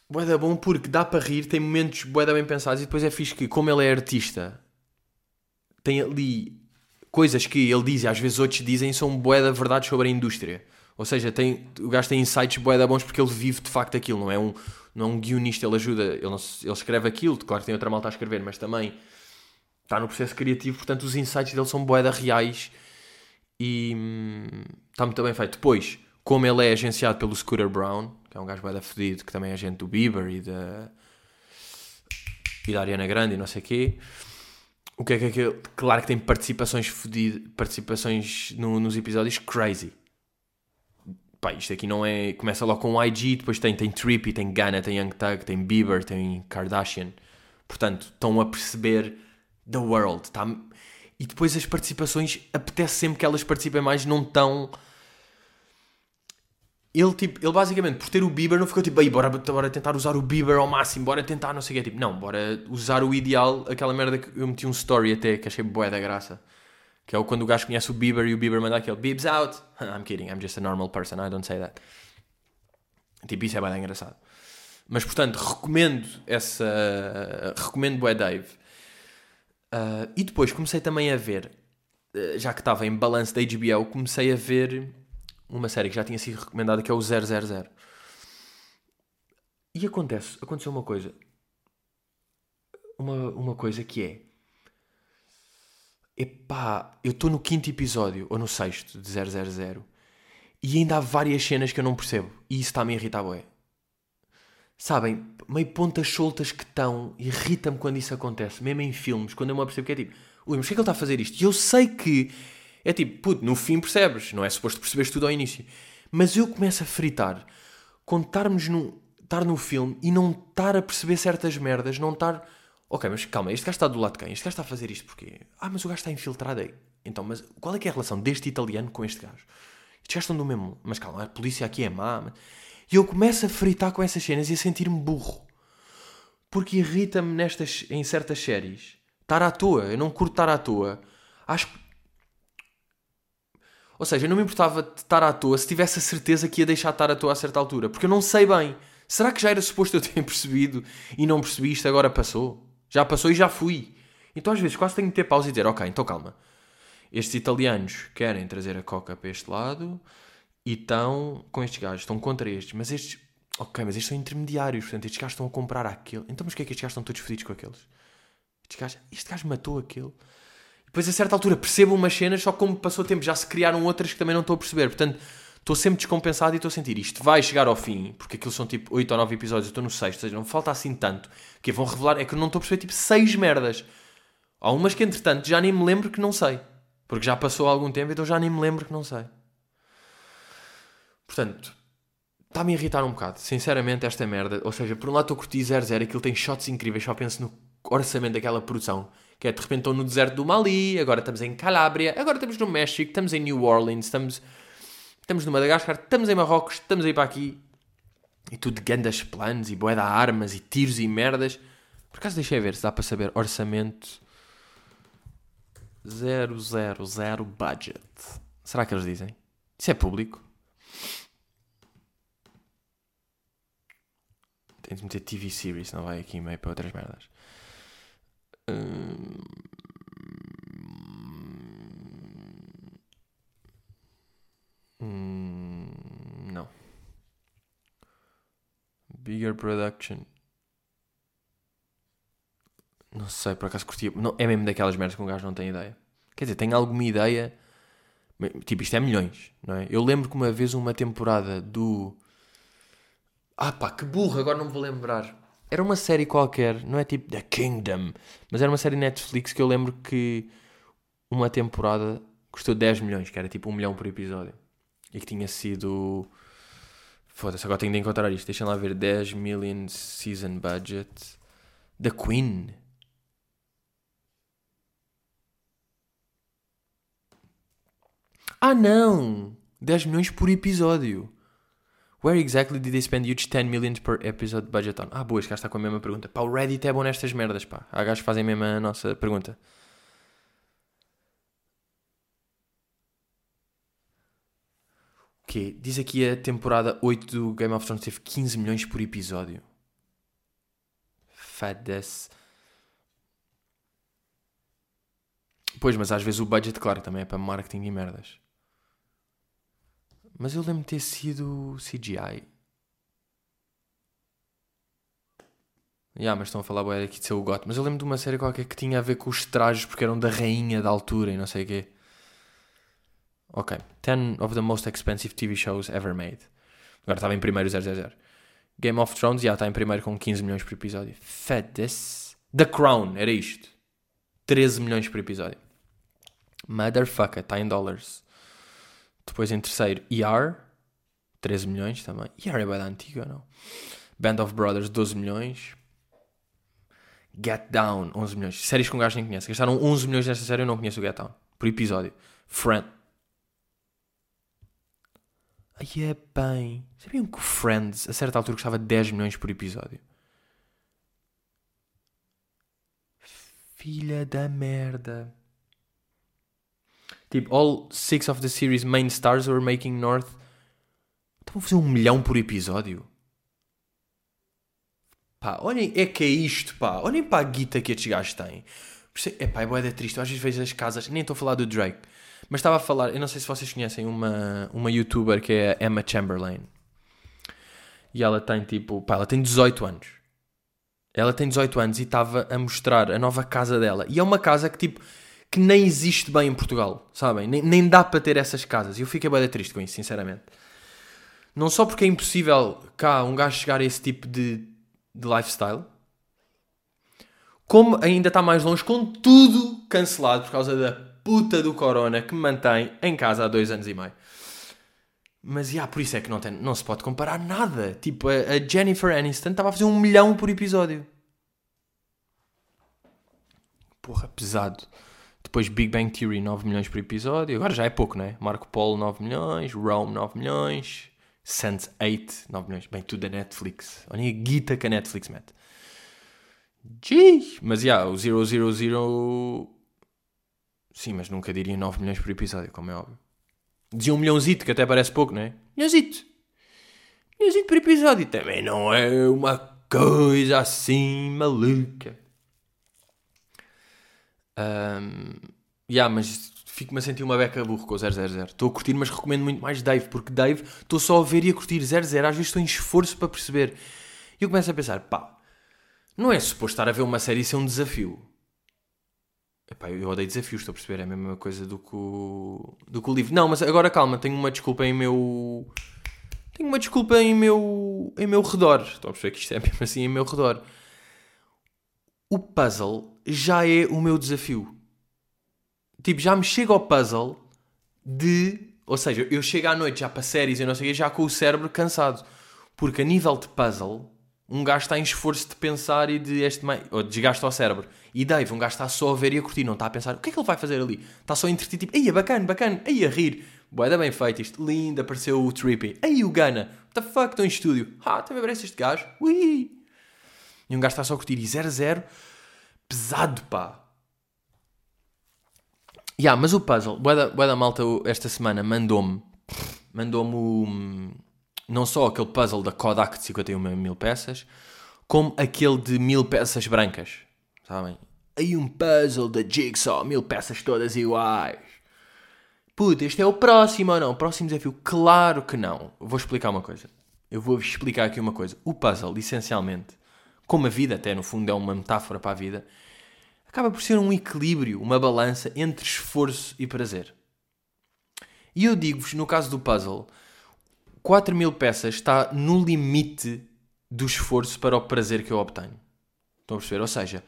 bué da bom porque dá para rir, tem momentos bué da bem pensados e depois é fixe que, como ele é artista, tem ali coisas que ele diz e às vezes outros dizem são bué da verdade sobre a indústria. Ou seja, tem, o gajo tem insights bué da bons porque ele vive de facto aquilo, não é um, não é um guionista, ele ajuda, ele, não, ele escreve aquilo, claro que tem outra malta a escrever, mas também está no processo criativo, portanto os insights dele são bué da reais e hum, está muito bem feito. Depois, como ele é agenciado pelo Scooter Brown, que é um gajo bué da fedido, que também é agente do Bieber e da, e da Ariana Grande e não sei o quê o que é que é? Claro que tem participações fodidas, participações no, nos episódios crazy. Pá, isto aqui não é. Começa logo com IG, depois tem, tem Trippy, tem Ghana, tem Young Thug, tem Bieber, tem Kardashian. Portanto, estão a perceber the world. Tá? E depois as participações, apetece sempre que elas participem mais, não tão ele, tipo, ele basicamente, por ter o Bieber, não ficou tipo, aí, bora, bora tentar usar o Bieber ao máximo, bora tentar não sei o quê. Tipo, não, bora usar o ideal, aquela merda que eu meti um story até, que achei boé da graça. Que é o quando o gajo conhece o Bieber e o Bieber manda aquele Biebs out. I'm kidding, I'm just a normal person, I don't say that. Tipo, isso é bem engraçado. Mas, portanto, recomendo essa... Recomendo Boé Dave. Uh, e depois comecei também a ver, uh, já que estava em balanço da HBO, comecei a ver uma série que já tinha sido recomendada que é o 000. E acontece, aconteceu uma coisa. Uma, uma coisa que é. Epá, eu estou no quinto episódio, ou no sexto, de 000, e ainda há várias cenas que eu não percebo. E isso está-me a irritar, boé. Sabem, meio pontas soltas que estão, irrita-me quando isso acontece, mesmo em filmes, quando eu me apercebo que é tipo, ui, mas porquê é que ele está a fazer isto? E eu sei que é tipo, puto, no fim percebes, não é suposto perceberes tudo ao início. Mas eu começo a fritar quando estarmos no, estar no filme e não estar a perceber certas merdas, não estar. Ok, mas calma, este gajo está do lado de quem? Este gajo está a fazer isto porquê? Ah, mas o gajo está infiltrado aí. Então, mas qual é que é a relação deste italiano com este gajo? Estes gajos estão do mesmo. Mas calma, a polícia aqui é má. E eu começo a fritar com essas cenas e a sentir-me burro. Porque irrita-me nestas, em certas séries. Estar à toa. Eu não curto estar à toa. Acho que ou seja, eu não me importava de estar à toa se tivesse a certeza que ia deixar de estar à toa a certa altura. Porque eu não sei bem. Será que já era suposto eu ter percebido e não percebi isto agora passou? Já passou e já fui. Então às vezes quase tenho que ter pausa e dizer, ok, então calma. Estes italianos querem trazer a coca para este lado e estão com estes gajos, estão contra estes. Mas estes, ok, mas estes são intermediários, portanto estes gajos estão a comprar aquele. Então mas que é que estes gajos estão todos fodidos com aqueles? Estes gajos, este gajo matou aquele. Depois, a certa altura, percebo umas cenas, só como passou tempo já se criaram outras que também não estou a perceber. Portanto, estou sempre descompensado e estou a sentir isto. Vai chegar ao fim, porque aquilo são tipo 8 ou 9 episódios, eu estou no 6, ou seja, não falta assim tanto. Que vão revelar, é que eu não estou a perceber tipo 6 merdas. Há umas que, entretanto, já nem me lembro que não sei. Porque já passou algum tempo, então já nem me lembro que não sei. Portanto, está-me a irritar um bocado, sinceramente, esta merda. Ou seja, por um lado estou a curtir 00, aquilo tem shots incríveis, só penso no orçamento daquela produção que é de repente estão no deserto do Mali, agora estamos em Calábria, agora estamos no México, estamos em New Orleans, estamos, estamos no Madagascar, estamos em Marrocos, estamos aí para aqui. E tudo de grandes planos e boeda armas e tiros e merdas. Por acaso deixei ver se dá para saber orçamento 000 budget. Será que eles dizem? Isso é público? Tem de meter TV series, não vai aqui meio para outras merdas. Hum... Não. Bigger Production. Não sei, por acaso curtia. Não, é mesmo daquelas merdas que um gajo não tem ideia. Quer dizer, tem alguma ideia. Tipo, isto é milhões, não é? Eu lembro que uma vez uma temporada do. Ah pá, que burro, agora não me vou lembrar. Era uma série qualquer, não é tipo The Kingdom, mas era uma série Netflix que eu lembro que uma temporada custou 10 milhões, que era tipo 1 milhão por episódio. E que tinha sido. Foda-se, agora tenho de encontrar isto. Deixem lá ver 10 million season budget. The Queen. Ah não! 10 milhões por episódio. Where exactly did they spend huge 10 millions per episode budget on? Ah, boa, este gajo está com a mesma pergunta. Pá, o Reddit é bom nestas merdas, pá. Há gajos que fazem mesmo a nossa pergunta. O quê? Diz aqui a temporada 8 do Game of Thrones teve 15 milhões por episódio. Foda-se. Pois, mas às vezes o budget, claro, também é para marketing e merdas. Mas eu lembro de ter sido CGI. Yeah, mas estão a falar boa aqui de ser o GOT. Mas eu lembro de uma série qualquer que tinha a ver com os trajes porque eram da rainha da altura e não sei o quê. Ok. 10 of the most expensive TV shows ever made. Agora estava em primeiro 000. Game of Thrones já está em primeiro com 15 milhões por episódio. Fedis. The Crown, era isto. 13 milhões por episódio. Motherfucker, está em dólares. Depois em terceiro, ER, 13 milhões também. ER é bem antiga, não? Band of Brothers, 12 milhões. Get Down, 11 milhões. Séries que um gajo nem conhece. Gastaram 11 milhões nesta série, eu não conheço o Get Down. Por episódio. Friend. Aí é bem. Sabiam que Friends, a certa altura, custava 10 milhões por episódio? Filha da merda. Tipo, all six of the series main stars were making north. Estão a fazer um milhão por episódio. Pá, olhem, é que é isto, pá. Olhem para a guita que estes gajos têm. É pá, é boeda triste. Eu às vezes vejo as casas, nem estou a falar do Drake, mas estava a falar, eu não sei se vocês conhecem uma, uma youtuber que é a Emma Chamberlain. E ela tem tipo, pá, ela tem 18 anos. Ela tem 18 anos e estava a mostrar a nova casa dela. E é uma casa que tipo que nem existe bem em Portugal, sabem? Nem, nem dá para ter essas casas. E eu fiquei bem triste com isso, sinceramente. Não só porque é impossível cá um gajo chegar a esse tipo de, de lifestyle, como ainda está mais longe com tudo cancelado por causa da puta do corona que me mantém em casa há dois anos e meio. Mas, yeah, por isso é que não, tem, não se pode comparar nada. Tipo, a, a Jennifer Aniston estava a fazer um milhão por episódio. Porra, pesado. Depois Big Bang Theory, 9 milhões por episódio. Agora já é pouco, né? Marco Polo, 9 milhões. Rome, 9 milhões. Sense8, 9 milhões. Bem, tudo da Netflix. Olha a guita que a Netflix mete. Jeez. Mas, já, yeah, o 000... Sim, mas nunca diria 9 milhões por episódio, como é óbvio. Dizia um milhãozito, que até parece pouco, não é? Milhãozito. Milhãozito por episódio. Também não é uma coisa assim maluca. Um, yeah, mas fico-me a sentir uma beca burro com o 000. Estou a curtir, mas recomendo muito mais Dave, porque Dave estou só a ver e a curtir 00. Às vezes estou em esforço para perceber. E eu começo a pensar, pá, não é suposto estar a ver uma série e ser um desafio. Epá, eu odeio desafios, estou a perceber, é a mesma coisa do que o, do que o livro. Não, mas agora calma, tenho uma desculpa em meu. Tenho uma desculpa em meu, em meu redor. Estou a perceber que isto é mesmo assim em meu redor. O puzzle já é o meu desafio. Tipo, já me chega ao puzzle de. Ou seja, eu chego à noite já para séries e não sei o já com o cérebro cansado. Porque a nível de puzzle, um gajo está em esforço de pensar e de este ou desgasta o cérebro. E Dave, um gajo está só a ver e a curtir, não está a pensar o que é que ele vai fazer ali. Está só a entreter, tipo, aí é bacana, bacana, aí a rir. Boeda bem feito isto, lindo, apareceu o Trippy. Aí o Gana, what the fuck, estou em estúdio. Ah, também parece este gajo, ui. E um gajo está só a curtir e 0-0, pesado pá. Yeah, mas o puzzle, boeda, boeda malta esta semana mandou-me, mandou-me não só aquele puzzle da Kodak de 51 mil peças, como aquele de mil peças brancas. Sabem? Aí um puzzle da Jigsaw, mil peças todas iguais. puto, este é o próximo ou não? O próximo desafio? Claro que não. Vou explicar uma coisa. Eu vou explicar aqui uma coisa. O puzzle, essencialmente, como a vida até no fundo é uma metáfora para a vida, acaba por ser um equilíbrio, uma balança entre esforço e prazer. E eu digo-vos, no caso do puzzle, 4 mil peças está no limite do esforço para o prazer que eu obtenho. Estão a perceber? Ou seja,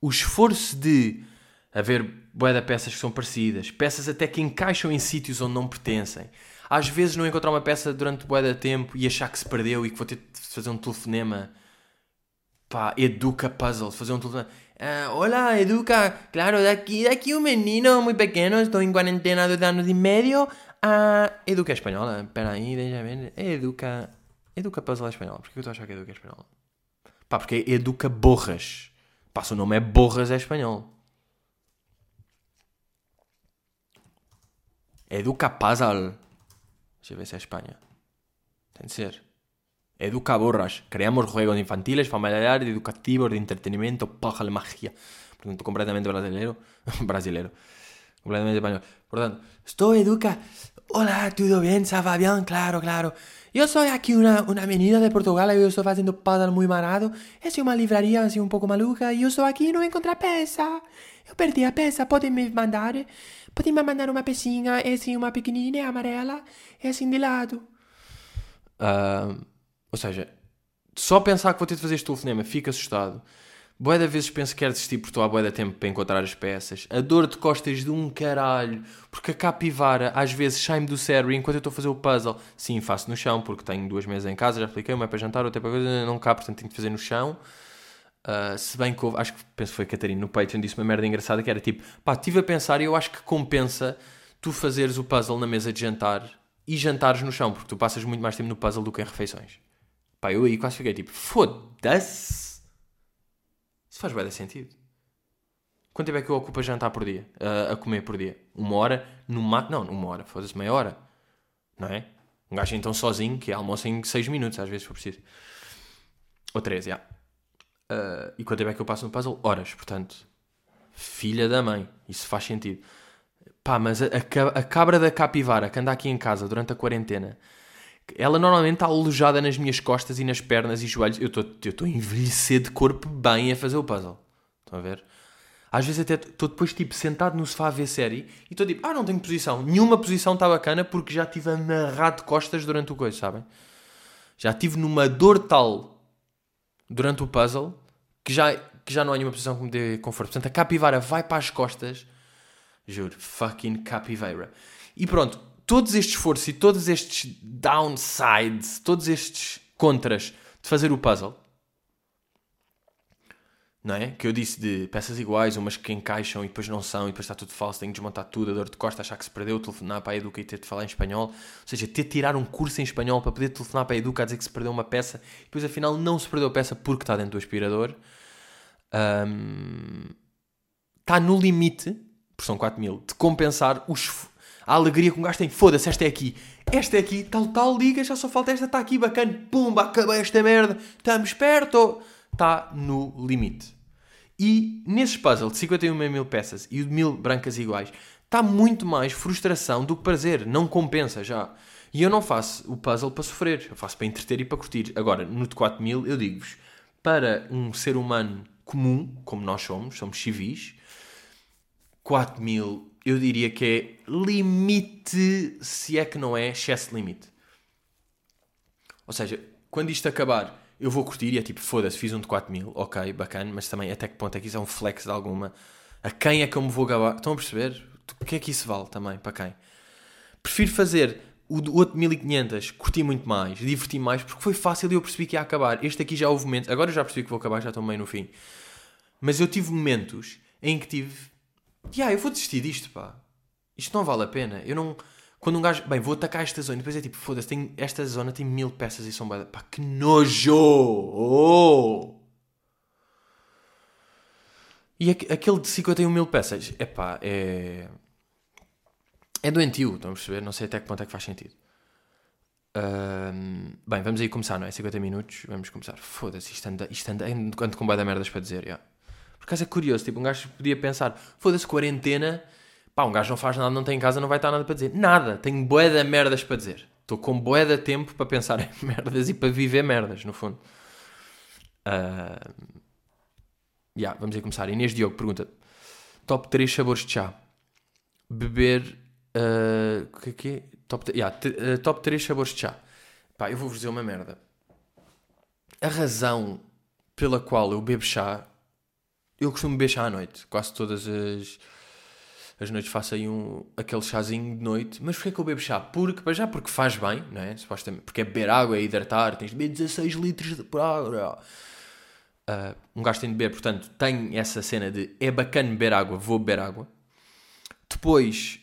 o esforço de haver bué de peças que são parecidas, peças até que encaixam em sítios onde não pertencem. Às vezes não encontrar uma peça durante bué de tempo e achar que se perdeu e que vou ter de fazer um telefonema. Pá, educa puzzle, fazer um telefonema. Ah, hola, educa. Claro, de aquí un menino muy pequeño, estoy en cuarentena de años y medio. Ah, educa espanhola. Espera aí, deixa ver. Educa. Educa puzzle é espanhola. Porquê eu estou a achar que é educa espanhola? Pá, porque é educa borras. Pá, o nome é borras é espanhol. Educa puzzle. Deixa eu ver se é Espanha. Tem de ser. Educa borras. Creamos juegos infantiles, familiares, educativos, de entretenimiento, puzzle, magia. Portanto, completamente brasileiro. brasileiro. Completamente español. Por tanto, estoy educa. Hola, ¿todo bien? ¿Se va bien? Claro, claro. Yo soy aquí una, una menina de Portugal y yo estoy haciendo puzzle muy marado. Es una livraria así un poco maluca y yo estoy aquí y no encontré peça. Eu perdi a peça, podem me mandar? Podem me mandar uma pecinha, é assim, uma pequenina, amarela, assim de lado. Uh, ou seja, só pensar que vou ter de fazer este telefonema, fico assustado. Boa da vezes penso que quero desistir porque estou à boa da tempo para encontrar as peças. A dor de costas de um caralho. Porque a capivara às vezes sai-me do cérebro enquanto eu estou a fazer o puzzle. Sim, faço no chão porque tenho duas mesas em casa, já expliquei, uma é para jantar, outra é para coisa, não cá, portanto tenho de fazer no chão. Uh, se bem que houve, acho que penso que foi a Catarina no Patreon, disse uma merda engraçada que era tipo, pá, estive a pensar e eu acho que compensa tu fazeres o puzzle na mesa de jantar e jantares no chão, porque tu passas muito mais tempo no puzzle do que em refeições. Pá, eu aí quase fiquei tipo, foda-se isso faz bem sentido. Quanto tempo é que eu ocupo a jantar por dia? Uh, a comer por dia? Uma hora? No ma... Não, uma hora. Foda-se, meia hora. Não é? Um gajo então sozinho que almoça em 6 minutos, às vezes, se for preciso. Ou 13, já. Uh, e quanto tempo é que eu passo no puzzle? Horas, portanto. Filha da mãe. Isso faz sentido. Pá, mas a, a, a cabra da capivara que anda aqui em casa durante a quarentena ela normalmente está alojada nas minhas costas e nas pernas e joelhos. Eu estou a envelhecer de corpo bem a fazer o puzzle. Estão a ver? Às vezes até estou depois tipo sentado no sofá a ver série e estou tipo, ah, não tenho posição. Nenhuma posição está bacana porque já estive amarrado de costas durante o coisa, sabem? Já estive numa dor tal durante o puzzle que já, que já não há nenhuma posição que me dê conforto. Portanto, a capivara vai para as costas. Juro, fucking capivara. E pronto, todos estes esforços e todos estes downsides, todos estes contras de fazer o puzzle, não é? Que eu disse de peças iguais, umas que encaixam e depois não são, e depois está tudo falso, tenho que desmontar tudo, a dor de costa, achar que se perdeu, telefonar para a Educa e ter de falar em espanhol. Ou seja, ter de tirar um curso em espanhol para poder telefonar para a Educa a dizer que se perdeu uma peça, e depois afinal não se perdeu a peça porque está dentro do aspirador. Um, está no limite, por são 4 mil, de compensar os, a alegria que um gajo tem, foda-se, esta é aqui, esta é aqui, tal, tal, liga, já só falta esta, está aqui, bacana, pumba, acabei esta merda, estamos perto, está no limite. E nesses puzzles de 51 mil peças e de mil brancas iguais, está muito mais frustração do que prazer, não compensa já. E eu não faço o puzzle para sofrer, eu faço para entreter e para curtir. Agora, no de 4 mil, eu digo-vos, para um ser humano comum, como nós somos, somos civis, 4 mil eu diria que é limite, se é que não é excesso de limite. Ou seja, quando isto acabar, eu vou curtir e é tipo, foda-se, fiz um de 4 mil, ok, bacana, mas também até que ponto é que isso é um flex de alguma? A quem é que eu me vou gabar? Estão a perceber? O que é que isso vale também, para quem? Prefiro fazer o outro 1500, curti muito mais, diverti mais, porque foi fácil e eu percebi que ia acabar. Este aqui já houve momentos, agora eu já percebi que vou acabar, já estou meio no fim. Mas eu tive momentos em que tive yeah, eu vou desistir disto, pá. Isto não vale a pena. Eu não. Quando um gajo. Bem, vou atacar esta zona. E depois é tipo, foda-se, esta zona tem mil peças e são. Pá, que nojo! Oh! E aquele de 51 mil peças, é pá, é. É doentio, estão a perceber? Não sei até que ponto é que faz sentido. Bem, vamos aí começar, não é? 50 minutos, vamos começar. Foda-se, isto anda, isto anda, ando com da merdas para dizer, já. Yeah. Por acaso é curioso, tipo, um gajo podia pensar, foda-se, quarentena, Pá, um gajo não faz nada, não tem em casa, não vai estar nada para dizer. Nada. Tenho bué de merdas para dizer. Estou com bué de tempo para pensar em merdas e para viver merdas, no fundo. Uh... Yeah, vamos a começar. Inês Diogo pergunta: Top 3 sabores de chá. Beber. Uh... Que é que é? Top, yeah, uh, top 3 sabores de chá. Pá, eu vou-vos dizer uma merda. A razão pela qual eu bebo chá. Eu costumo beber chá à noite. Quase todas as as noites faço aí um, aquele chazinho de noite. Mas porquê que eu bebo chá? Porque, para já, porque faz bem, não é? Supostamente, porque é beber água, é hidratar, tens de beber 16 litros de água. Uh, um gajo tem de beber, portanto, tem essa cena de é bacana beber água, vou beber água. Depois,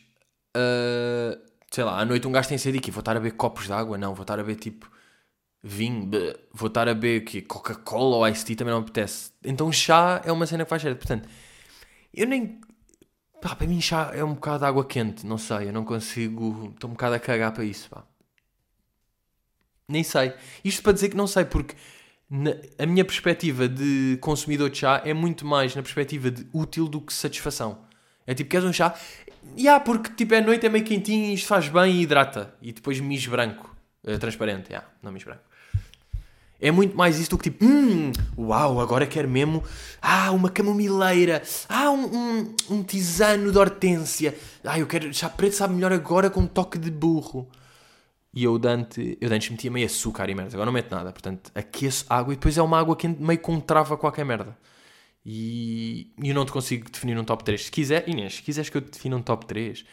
uh, sei lá, à noite um gajo tem de ser aqui, vou estar a beber copos de água? Não, vou estar a beber tipo vinho, vou estar a beber que Coca-Cola ou Ice Tea também não me apetece. Então chá é uma cena que faz certo. Portanto, eu nem Pá, para mim chá é um bocado de água quente, não sei, eu não consigo. Estou um bocado a cagar para isso, pá. Nem sei. Isto para dizer que não sei, porque na, a minha perspectiva de consumidor de chá é muito mais na perspectiva de útil do que satisfação. É tipo, queres um chá? E yeah, porque tipo é noite, é meio quentinho e isto faz bem e hidrata. E depois mijo branco, é transparente, yeah, não mijo branco. É muito mais isso do que tipo, hum, uau, agora quero mesmo, ah, uma camomileira, ah, um, um, um tisano de hortência, ah, eu quero, chá preto sabe melhor agora com um toque de burro. E eu Dante, eu antes metia meio açúcar e merda, agora não meto nada, portanto aqueço água e depois é uma água quente meio com trava qualquer merda. E eu não te consigo definir um top 3. Se quiser, Inês, se quiseres que eu te defina um top 3,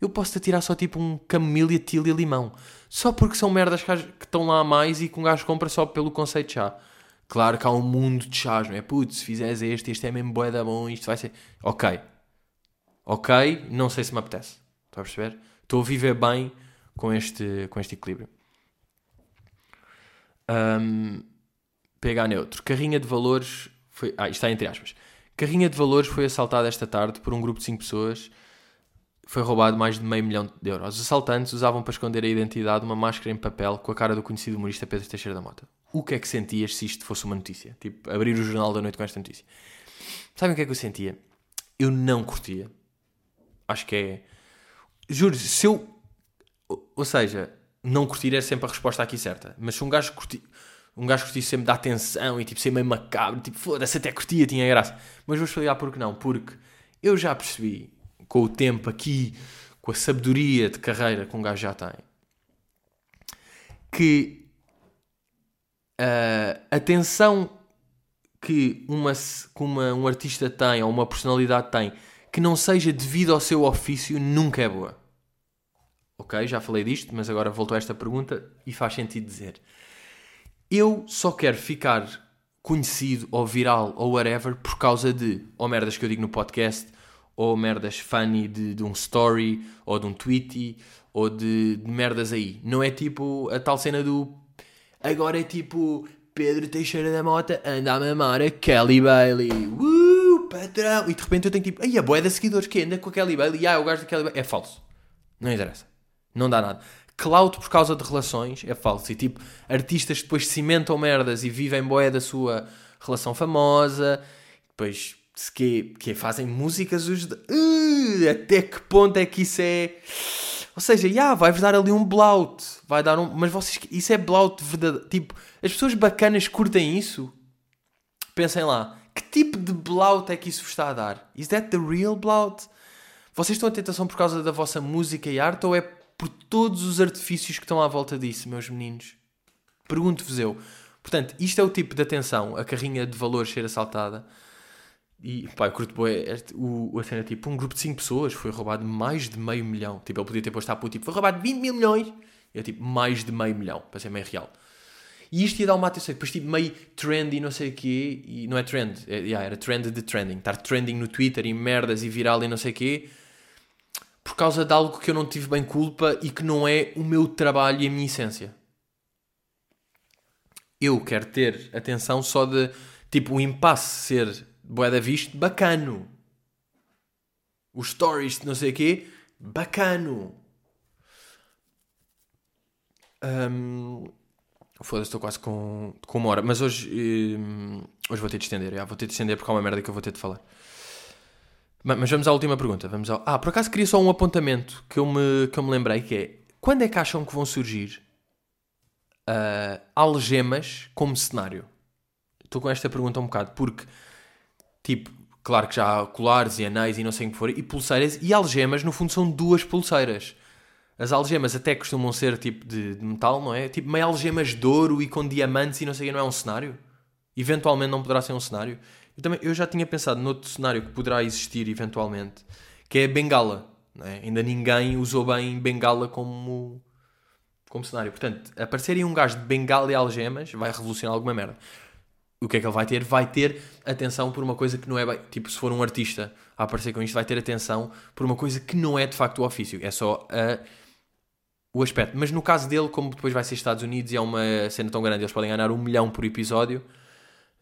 eu posso-te atirar só tipo um camomila, tília, limão. Só porque são merdas que estão lá a mais e que um gajo compra só pelo conceito de chá. Claro que há um mundo de chás, não é? Putz, se fizeres este, este é mesmo bué da bom, isto vai ser... Ok. Ok, não sei se me apetece. Estás a perceber? Estou a viver bem com este, com este equilíbrio. Um, PH neutro. Carrinha de valores foi... Ah, isto está entre aspas. Carrinha de valores foi assaltada esta tarde por um grupo de 5 pessoas foi roubado mais de meio milhão de euros. Os assaltantes usavam para esconder a identidade uma máscara em papel com a cara do conhecido humorista Pedro Teixeira da Mota. O que é que sentias se isto fosse uma notícia? Tipo, abrir o jornal da noite com esta notícia. Sabem o que é que eu sentia? Eu não curtia. Acho que é. Juro, se eu. Ou seja, não curtir é sempre a resposta aqui certa. Mas se um gajo curtir. Um gajo curtir sempre da atenção e tipo ser meio macabro, tipo foda-se, até curtia, tinha graça. Mas vou explicar porque não. Porque eu já percebi com o tempo aqui, com a sabedoria de carreira que um gajo já tem, que a atenção que, uma, que uma, um artista tem ou uma personalidade tem que não seja devido ao seu ofício nunca é boa. Ok, já falei disto, mas agora voltou a esta pergunta e faz sentido dizer. Eu só quero ficar conhecido ou viral ou whatever por causa de ou merdas que eu digo no podcast ou merdas funny de, de um story, ou de um tweet, ou de, de, merdas aí. Não é tipo a tal cena do. Agora é tipo Pedro Teixeira da Mota anda a mamar a Kelly Bailey. Uh, patrão! E de repente eu tenho tipo. Ai, a boé de seguidores que anda com a Kelly Bailey. Ah, o gajo da Kelly Bailey. É falso. Não interessa. Não dá nada. Cloud por causa de relações é falso. E tipo, artistas depois cimentam merdas e vivem boé da sua relação famosa. Depois que, que fazem músicas os de, uh, até que ponto é que isso é ou seja, yeah, vai-vos dar ali um blout vai dar um, mas vocês, isso é blout verdadeiro, tipo, as pessoas bacanas curtem isso pensem lá, que tipo de blout é que isso vos está a dar? Is that the real blout? Vocês estão a tentação por causa da vossa música e arte ou é por todos os artifícios que estão à volta disso, meus meninos? Pergunto-vos eu. Portanto, isto é o tipo de atenção, a carrinha de valores ser assaltada e pá, eu curto boé, o, a cena tipo, um grupo de 5 pessoas foi roubado mais de meio milhão. Tipo, ele podia ter posto a puto, tipo, foi roubado 20 mil milhões. Eu tipo, mais de meio milhão, para ser meio real. E isto ia dar uma atenção, depois tipo, meio trend e não sei o quê, e não é trend, é, yeah, era trend de trending, estar trending no Twitter e merdas e viral e não sei o quê, por causa de algo que eu não tive bem culpa e que não é o meu trabalho e a minha essência. Eu quero ter atenção só de, tipo, o impasse ser boeda visto, bacano. Os stories de não sei o quê, bacano. Um, Foda-se, estou quase com, com uma hora. Mas hoje, um, hoje vou ter de estender. Já, vou ter de estender porque há uma merda que eu vou ter de falar. Ma- Mas vamos à última pergunta. Vamos ao... Ah, por acaso queria só um apontamento que eu me, que eu me lembrei, que é... Quando é que acham que vão surgir ah, algemas como cenário? Estou com esta pergunta um bocado, porque, tipo, claro que já há colares e anéis e não sei o que for, e pulseiras, e algemas, no fundo, são duas pulseiras. As algemas até costumam ser, tipo, de, de metal, não é? Tipo, meio algemas de ouro e com diamantes e não sei o que, não é um cenário? Eventualmente não poderá ser um cenário? Eu, também, eu já tinha pensado noutro cenário que poderá existir eventualmente, que é bengala. Não é? Ainda ninguém usou bem bengala como, como cenário. Portanto, aparecer um gajo de bengala e algemas vai revolucionar alguma merda. O que é que ele vai ter? Vai ter atenção por uma coisa que não é bem. Tipo, se for um artista a aparecer com isto, vai ter atenção por uma coisa que não é de facto o ofício. É só o aspecto. Mas no caso dele, como depois vai ser Estados Unidos e é uma cena tão grande, eles podem ganhar um milhão por episódio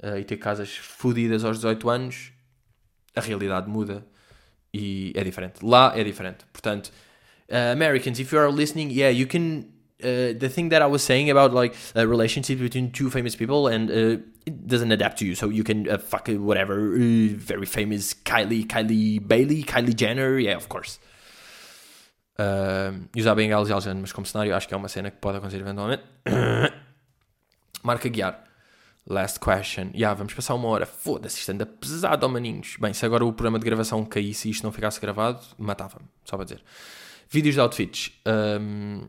eh, e ter casas fodidas aos 18 anos, a realidade muda e é diferente. Lá é diferente. Portanto, uh, Americans, if you are listening, yeah, you can. Uh, the thing that I was saying about like a relationship between two famous people and uh, it doesn't adapt to you, so you can uh, fuck uh, whatever uh, very famous Kylie, Kylie Bailey, Kylie Jenner, yeah, of course. Uh, e usar bengalas e algemas mas como cenário, acho que é uma cena que pode acontecer eventualmente. Marca guiar. Last question. Yeah, vamos passar uma hora. Foda-se, isto anda pesado, ó maninhos. Bem, se agora o programa de gravação caísse e isto não ficasse gravado, matava-me, só para dizer. Vídeos de outfits. Ahm,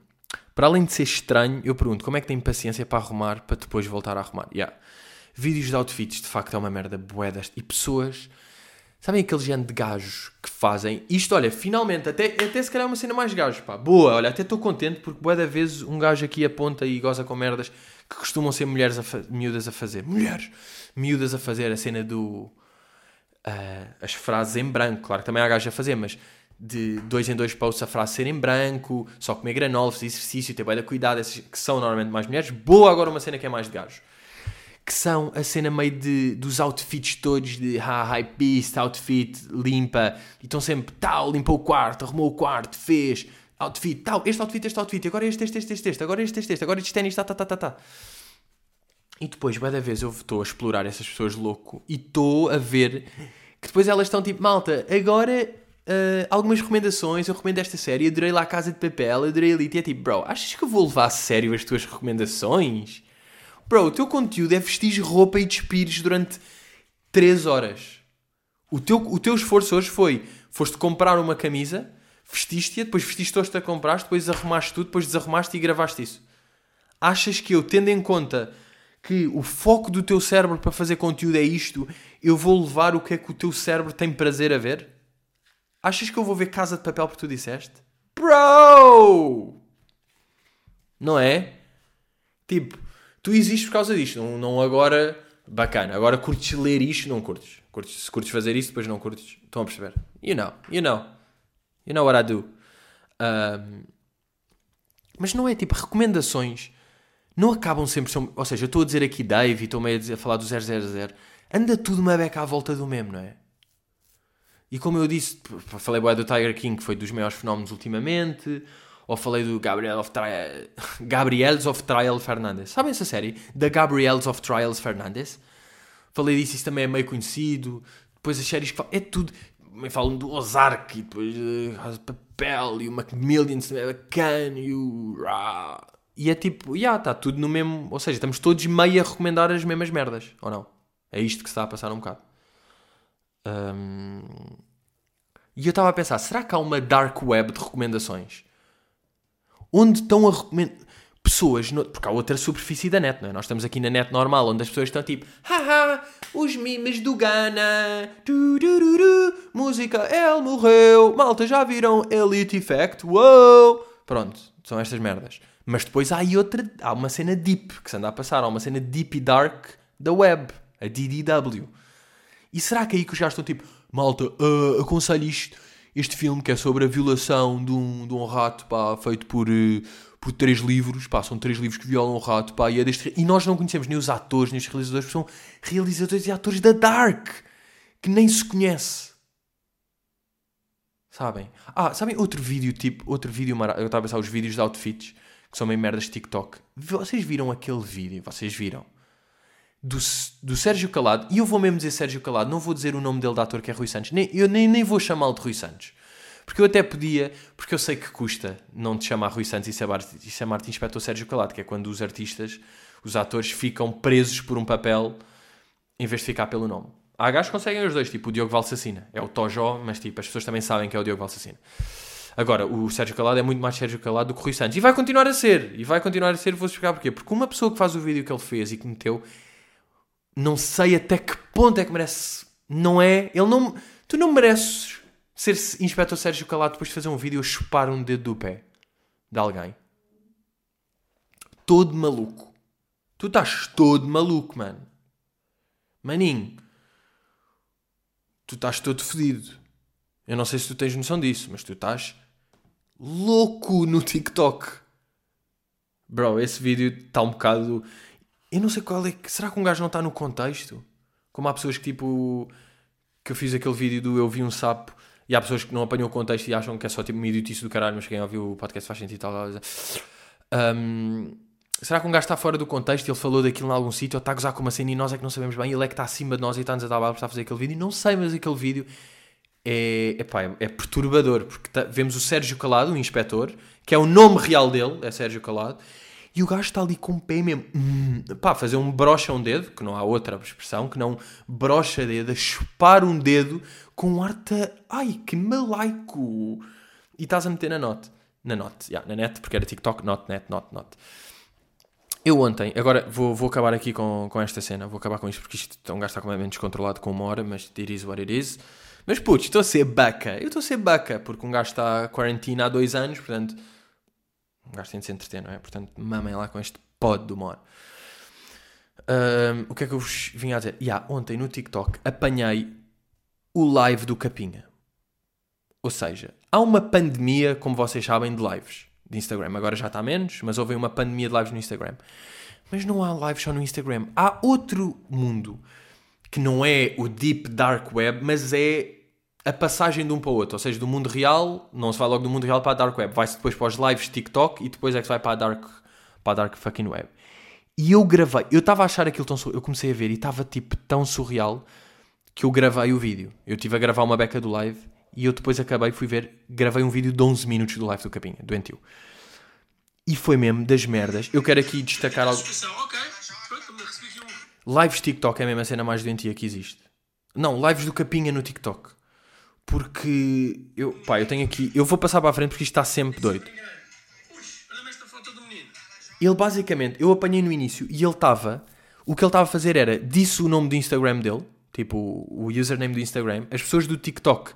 para além de ser estranho, eu pergunto, como é que tem paciência para arrumar, para depois voltar a arrumar? Ya. Vídeos de outfits, de facto, é uma merda boedas. E pessoas... Sabem aquele género de gajos que fazem isto? Olha, finalmente, até, até se calhar é uma cena mais gajo, pá. Boa, olha, até estou contente porque boa da vez um gajo aqui aponta e goza com merdas que costumam ser mulheres a miúdas a fazer. Mulheres! Miúdas a fazer a cena do. ah, as frases em branco, claro que também há gajos a fazer, mas de dois em dois posts a frase ser em branco, só comer granola, fazer exercício, ter bem da cuidado, essas que são normalmente mais mulheres. Boa, agora uma cena que é mais de gajos que são a cena meio de, dos outfits todos de high beast, outfit, limpa, e estão sempre tal, limpou o quarto, arrumou o quarto, fez, outfit, tal, este outfit, este outfit, agora este, este, este, este, este, agora este, este, este, agora este ténis, tá, tá, tá, tá, tá. E depois, vai da vez, eu estou a explorar essas pessoas louco e estou a ver que depois elas estão tipo, malta, agora ah, algumas recomendações, eu recomendo esta série, adorei lá a Casa de Papel, adorei ali, e é tipo, bro, achas que eu vou levar a sério as tuas recomendações? Bro, o teu conteúdo é vestir roupa e despires durante 3 horas. O teu, o teu esforço hoje foi: foste comprar uma camisa, vestiste-a, depois vestiste-te a comprar, depois arrumaste tudo, depois desarrumaste e gravaste isso. Achas que eu, tendo em conta que o foco do teu cérebro para fazer conteúdo é isto, eu vou levar o que é que o teu cérebro tem prazer a ver? Achas que eu vou ver Casa de Papel porque tu disseste? Bro! Não é? Tipo, tu existes por causa disto, não, não agora. Bacana, agora curtes ler isto, não curtes. curtes. Se curtes fazer isto, depois não curtes. Estão a perceber? You know, you know. You know what I do. Um, mas não é tipo, recomendações não acabam sempre. São, ou seja, eu estou a dizer aqui Dave e estou meio a, dizer, a falar do 000. Anda tudo uma beca à volta do mesmo, não é? E como eu disse, falei do Tiger King, que foi dos maiores fenómenos ultimamente, ou falei do Gabriel of Trial, Gabriels of Trial Fernandes. Sabem essa série? Da Gabriels of Trials Fernandes? Falei disso, isso também é meio conhecido. Depois as séries que falam, é tudo. Me falam do Ozark, e depois uh, Papel, e o Macmillion também é bacana, e o. E é tipo, já, está tudo no mesmo. Ou seja, estamos todos meio a recomendar as mesmas merdas, ou não? É isto que se está a passar um bocado. Hum, E eu estava a pensar, será que há uma dark web de recomendações? Onde estão a recomendar pessoas, no- porque há outra superfície da net, não é? Nós estamos aqui na net normal, onde as pessoas estão tipo, haha, os memes do Ghana, turururu, música, ele morreu, malta, já viram Elite Effect, uou! Pronto, são estas merdas. Mas depois há aí outra, há uma cena deep que se anda a passar, há uma cena deep e dark da web, a DDW. E será que é aí que os gajos estão tipo, malta, uh, aconselho isto, este filme que é sobre a violação de um, de um rato, pá, feito por, eh, por três livros, pá, são três livros que violam um rato, pá, e é deste... E nós não conhecemos nem os atores, nem os realizadores, porque são realizadores e atores da Dark, que nem se conhece. Sabem? Ah, sabem outro vídeo, tipo, outro vídeo, mara... eu estava a pensar os vídeos de outfits, que são meio merdas de TikTok. Vocês viram aquele vídeo? Vocês viram? Do, do Sérgio Calado, e eu vou mesmo dizer Sérgio Calado, não vou dizer o nome dele de ator que é Rui Santos, nem, eu nem, nem vou chamá-lo de Rui Santos. Porque eu até podia, porque eu sei que custa não te chamar Rui Santos e chamar-te chamar Inspetor Sérgio Calado, que é quando os artistas, os atores, ficam presos por um papel em vez de ficar pelo nome. Há gajos que conseguem os dois, tipo o Diogo Valsacina. É o Tojó, mas tipo, as pessoas também sabem que é o Diogo Valsacina. Agora, o Sérgio Calado é muito mais Sérgio Calado do que o Rui Santos. E vai continuar a ser. E vai continuar a ser, vou explicar porquê. Porque uma pessoa que faz o vídeo que ele fez e que meteu, não sei até que ponto é que merece. Não é? Ele não. Tu não mereces ser inspetor Sérgio Calado depois de fazer um vídeo a chupar um dedo do pé de alguém. Todo maluco. Tu estás todo maluco, mano. Maninho. Tu estás todo fedido. Eu não sei se tu tens noção disso, mas tu estás louco no TikTok. Bro, esse vídeo está um bocado. Eu não sei qual é. Será que um gajo não está no contexto? Como há pessoas que tipo. Que eu fiz aquele vídeo do Eu Vi um Sapo e há pessoas que não apanham o contexto e acham que é só tipo uma idiotice do caralho, mas quem ouviu o podcast faz sentido e tal. Um, será que um gajo está fora do contexto ele falou daquilo em algum sítio ou está a gozar com uma cena e nós é que não sabemos bem? Ele é que está acima de nós e está-nos a dar bala para fazer aquele vídeo? Não sei, mas aquele vídeo é, epá, é, é perturbador, porque tá, vemos o Sérgio Calado, o inspetor, que é o nome real dele, é Sérgio Calado, e o gajo está ali com o pé mesmo, hum, pá, fazer um brocha um dedo, que não há outra expressão, que não brocha dedo, a chupar um dedo com um arte, ai, que malaico, e estás a meter na note, na note, yeah, na net, porque era TikTok, not net, not, not. Eu ontem, agora vou, vou acabar aqui com, com esta cena, vou acabar com isto, porque isto, um gajo está completamente descontrolado com uma hora, mas it is what it is. Mas putz, estou a ser baca. Eu estou a ser baca, porque um gajo está quarentena há dois anos, portanto. Um gajo tem de se entreter, não é? Portanto, mamem lá com este pod do humor. Um, o que é que eu vos vim a dizer? Yeah, ontem no TikTok apanhei o live do Capinha. Ou seja, há uma pandemia, como vocês sabem, de lives de Instagram. Agora já está menos, mas houve uma pandemia de lives no Instagram. Mas não há lives só no Instagram. Há outro mundo que não é o deep dark web, mas é a passagem de um para o outro, ou seja, do mundo real, não se vai logo do mundo real para a dark web, vai-se depois para os lives TikTok e depois é que se vai para a dark, para a dark fucking web. E eu gravei, eu estava a achar aquilo tão eu comecei a ver e estava tipo tão surreal que eu gravei o vídeo. Eu estive a gravar uma beca do live e eu depois acabei, fui ver, gravei um vídeo de 11 minutos do live do Capinha, doentio. E foi mesmo das merdas. Eu quero aqui destacar algo. Lives TikTok é mesmo a cena mais doentia que existe. Não, lives do Capinha no TikTok. Porque eu, pá, eu tenho aqui. Eu vou passar para a frente porque isto está sempre doido. Ele basicamente, eu apanhei no início e ele estava. O que ele estava a fazer era, disse o nome do Instagram dele, tipo o username do Instagram. As pessoas do TikTok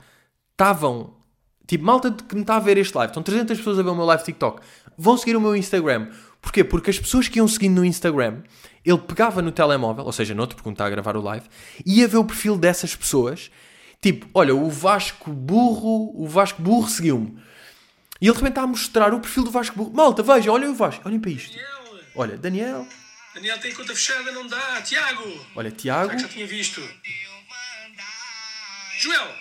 estavam. Tipo, malta que me está a ver este live, estão 300 pessoas a ver o meu live TikTok, vão seguir o meu Instagram. Porquê? Porque as pessoas que iam seguindo no Instagram, ele pegava no telemóvel, ou seja, noutro, porque está a gravar o live, ia ver o perfil dessas pessoas Tipo, olha, o Vasco Burro, o Vasco Burro seguiu-me. E ele também está a mostrar o perfil do Vasco Burro. Malta, veja, olha o Vasco, olhem para isto. Daniel. Olha, Daniel. Daniel tem conta fechada, não dá. Tiago. Olha, Tiago. Já, já tinha visto. Joel.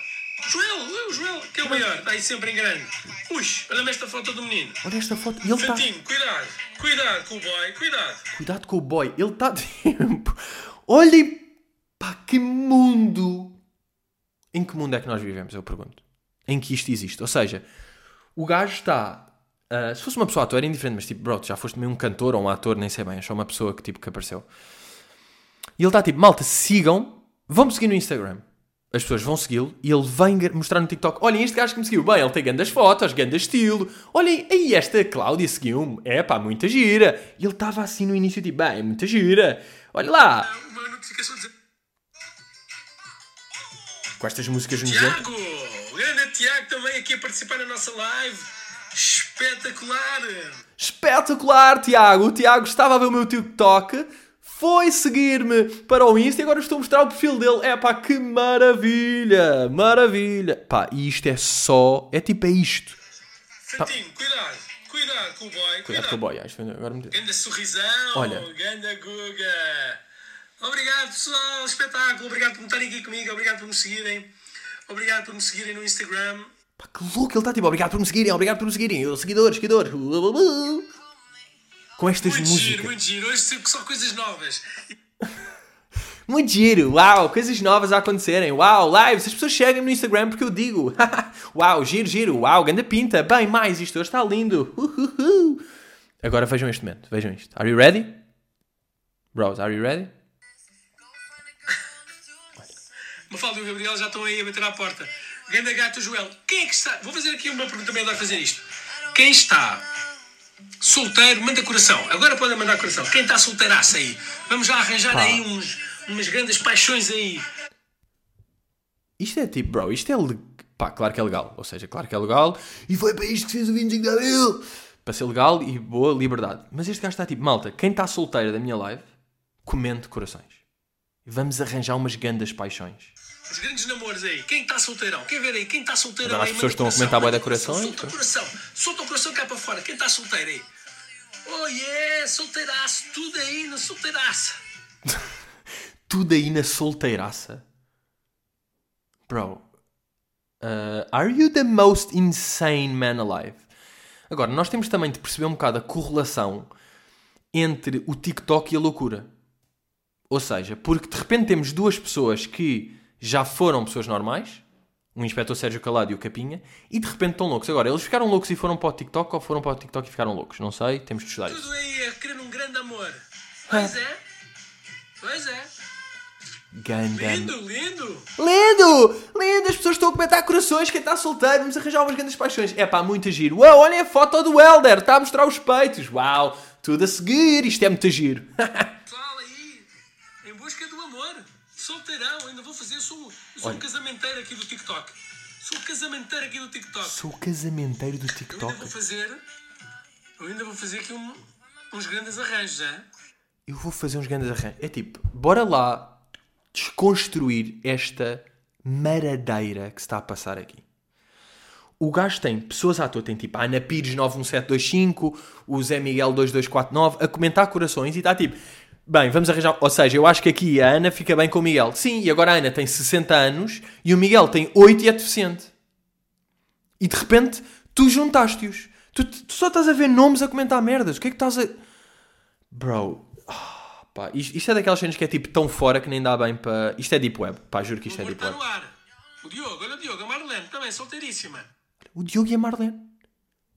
Joel, o Joel, que é o maior, está aí sempre em grande. Ui, olha-me esta foto do menino. Olha esta foto. E ele está. cuidado, cuidado com o boy, cuidado. Cuidado com o boy, ele está. Tempo. Olhem, pá, que mundo em que mundo é que nós vivemos, eu pergunto? Em que isto existe? Ou seja, o gajo está. Uh, se fosse uma pessoa ator era indiferente, mas tipo, bro, já foste meio um cantor ou um ator, nem sei bem, é só uma pessoa que, tipo, que apareceu. E ele está tipo, malta, sigam, vão-me seguir no Instagram. As pessoas vão segui-lo e ele vem mostrar no TikTok: olhem, este gajo que me seguiu, bem, ele tem grandes fotos, grande estilo. Olhem, aí esta Cláudia seguiu-me, é pá, muita gira. E ele estava assim no início, tipo, bem, muita gira. Olha lá. Uma notificação dizer com estas músicas no Tiago! O grande Tiago também aqui a participar na nossa live. Espetacular! Espetacular, Tiago! O Tiago estava a ver o meu TikTok, foi seguir-me para o Insta e agora estou a mostrar o perfil dele. É pá, que maravilha! Maravilha! Pá, e isto é só. É tipo, é isto. Frantinho, tá. cuidado! Cuidado com o boy! Cuidado, cuidado. com o boy, acho que agora me Ganda sorrisão! Olha! Ganda Guga! Obrigado, pessoal. Espetáculo. Obrigado por me estarem aqui comigo. Obrigado por me seguirem. Obrigado por me seguirem no Instagram. Pá, que louco ele está tipo. Obrigado por me seguirem. Obrigado por me seguirem. Eu, seguidores, seguidores. Com estas muito músicas. Giro, muito giro. Hoje são só coisas novas. Muito giro, uau, coisas novas a acontecerem, uau, lives, as pessoas chegam no Instagram porque eu digo, uau, giro, giro, uau, ganda pinta, bem, mais, isto hoje está lindo. Uhuhu. Agora vejam este momento, vejam isto. Are you ready? Bros, are you ready? Mafalda e o Gabriel já estão aí a bater à porta. Ganda gato Joel, quem é que está? Vou fazer aqui uma pergunta também a fazer isto. Quem está solteiro, manda coração. Agora podem mandar coração. Quem está solteiraço aí? Vamos já arranjar Pá. aí uns, umas grandes paixões aí. Isto é tipo, bro, isto é. le- Pá, claro que é legal. Ou seja, claro que é legal. E foi para isto que fez o 25 de Abril. Para ser legal e boa liberdade. Mas este gajo está tipo, malta, quem está solteiro da minha live, comente corações. Vamos arranjar umas grandes paixões. Os grandes namoros aí. Quem está solteirão? Quer ver aí? Quem está solteirão Agora as aí? pessoas estão a comentar bué manda de corações, Solta o coração. Solta o coração cá para fora. Quem está solteiro aí? Oh yeah, solteiraço. Tudo aí no solteiraço. Tudo aí na solteiraça. Bro. uh, are you the most insane man alive? Agora, nós temos também de perceber um bocado a correlação entre o TikTok e a loucura. Ou seja, porque de repente temos duas pessoas que já foram pessoas normais, o inspetor Sérgio Calado e o Capinha, e de repente estão loucos. Agora, eles ficaram loucos e foram para o TikTok ou foram para o TikTok e ficaram loucos? Não sei, temos de estudar isso. Tudo aí a querer um grande amor. Pois é. Pois é. Ganda Lindo, lindo. Lindo! Lindo! As pessoas estão a comentar corações, quem está solteiro, vamos arranjar umas grandes paixões. É pá, muito giro. Uau, olhem a foto do Helder, está a mostrar os peitos. Uau, tudo a seguir, isto é muito giro. Pessoal aí, em busca do. Solteirão, ainda vou fazer. Sou, eu sou Olha. um casamenteiro aqui do TikTok. Sou um casamenteiro aqui do TikTok. Sou o casamenteiro do Eu ainda TikTok. vou fazer. Eu ainda vou fazer aqui um- uns grandes arranjos, já. Eu vou fazer uns grandes arranjos. É tipo, bora lá desconstruir esta maradeira que se está a passar aqui. O gajo tem pessoas à toa, tem tipo a Ana Pires 91725, o Zé Miguel 2249 a comentar corações e está tipo, bem, vamos arranjar. Ou seja, eu acho que aqui a Ana fica bem com o Miguel. Sim, e agora a Ana tem 60 anos e o Miguel tem 8 e é deficiente. E de repente tu juntaste-os. Tu, tu só estás a ver nomes a comentar merdas. O que é que estás a. Bro, ah, pá, isto, isto é daquelas cenas que é tipo tão fora que nem dá bem para. Isto é deep web, pá, juro que isto O é deep web. O Diogo, olha o Diogo, a Marlene, também solteiríssima. O Diogo e a Marlene.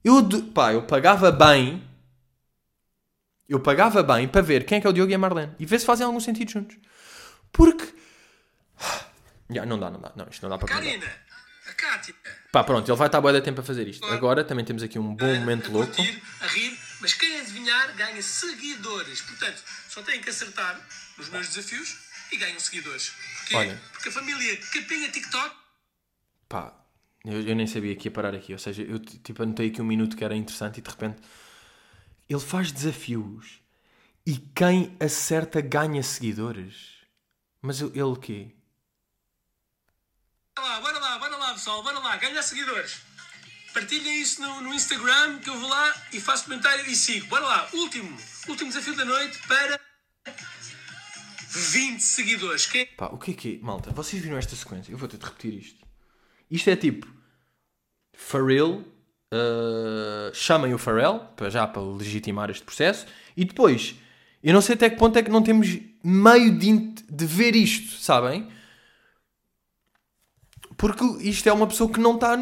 Eu, pá, eu pagava bem. Eu pagava bem para ver quem é que é o Diogo e a Marlene e ver se fazem algum sentido juntos. Porque. Já, não dá, não dá. Não, isto não dá para. Karina, a Cátia. Pá, pronto, ele vai estar a da tempo a fazer isto. Agora também temos aqui um bom a- momento a louco. curtir, a rir, mas quem adivinhar ganha seguidores. Portanto, só têm que acertar nos meus desafios e ganham seguidores. Porquê? Olha. Porque a família Capinha TikTok Pá, eu, eu nem sabia que ia parar aqui. Ou seja, eu tipo, anotei aqui um minuto que era interessante e de repente ele faz desafios e quem acerta ganha seguidores. Mas ele o quê? Bora lá, bora lá, bora lá, pessoal, bora lá, ganhar seguidores. Partilhem isso no, no Instagram que eu vou lá e faço comentário e sigo. Bora lá, último, último desafio da noite para 20 seguidores. Quem Pá, o que é que é? Malta, vocês viram esta sequência? Eu vou ter de repetir isto. Isto é tipo Pharrell, uh, chamem o Pharrell, para já para legitimar este processo, e depois, eu não sei até que ponto é que não temos meio de, de ver isto, sabem? Porque isto é uma pessoa que não está.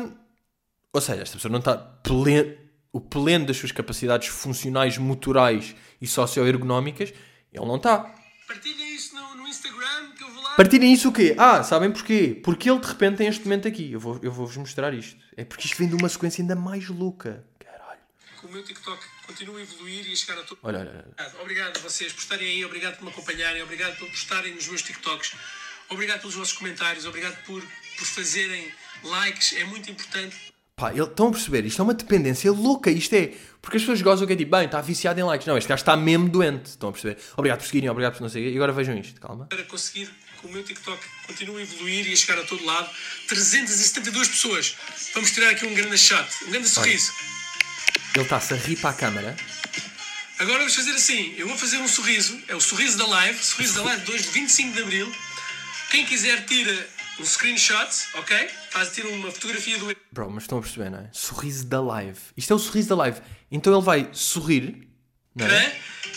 Ou seja, esta pessoa não está pleno, o pleno das suas capacidades funcionais, motorais e socioergonómicas, ele não está. partilhem isso no, no Instagram que eu vou. Partirem isso o quê? Ah, sabem porquê? Porque ele de repente tem este momento aqui. Eu vou- eu vou-vos mostrar isto. É porque isto vem de uma sequência ainda mais louca. Caralho. O meu TikTok continue a evoluir e a chegar a todo. Olha, olha, olha. Obrigado, a vocês por estarem aí, obrigado por me acompanharem, obrigado por estarem nos meus TikToks, obrigado pelos vossos comentários, obrigado por, por fazerem likes, é muito importante. Pá, ele- estão a perceber? Isto é uma dependência louca. Isto é. Porque as pessoas gozam que é tipo, bem, está viciado em likes. Não, este gajo está mesmo doente. Estão a perceber? Obrigado por seguirem, obrigado por não sei quê. E agora vejam isto, calma. para conseguir que o meu TikTok continue a evoluir e a chegar a todo lado. 372 pessoas. Vamos tirar aqui um grande shot, um grande sorriso. Ele está-se a rir para a câmara. Agora vamos fazer assim: eu vou fazer um sorriso, é o sorriso da live, sorriso da live 2 de 25 de Abril. Quem quiser tira um screenshot, ok? Faz tira uma fotografia do Bro, mas estão a perceber, não é? Sorriso da live. Isto é o sorriso da live. Então ele vai sorrir Não é?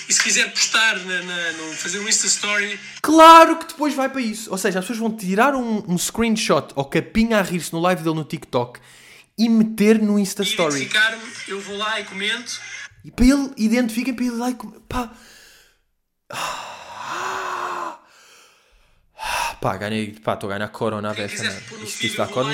E se quiser postar, na, na- no, fazer um Insta Story, Claro que depois vai para isso. Ou seja, as pessoas vão tirar um, um screenshot ou capinha a rir-se no live dele no TikTok e meter no Insta e Story. identificar-me, eu vou lá e comento. E para ele, identifiquem para ele lá e com- pá. Pá, ganhei, pá, estou a ganhar corona a Quem quiser né? pôr no Isto, vídeo, dá vou.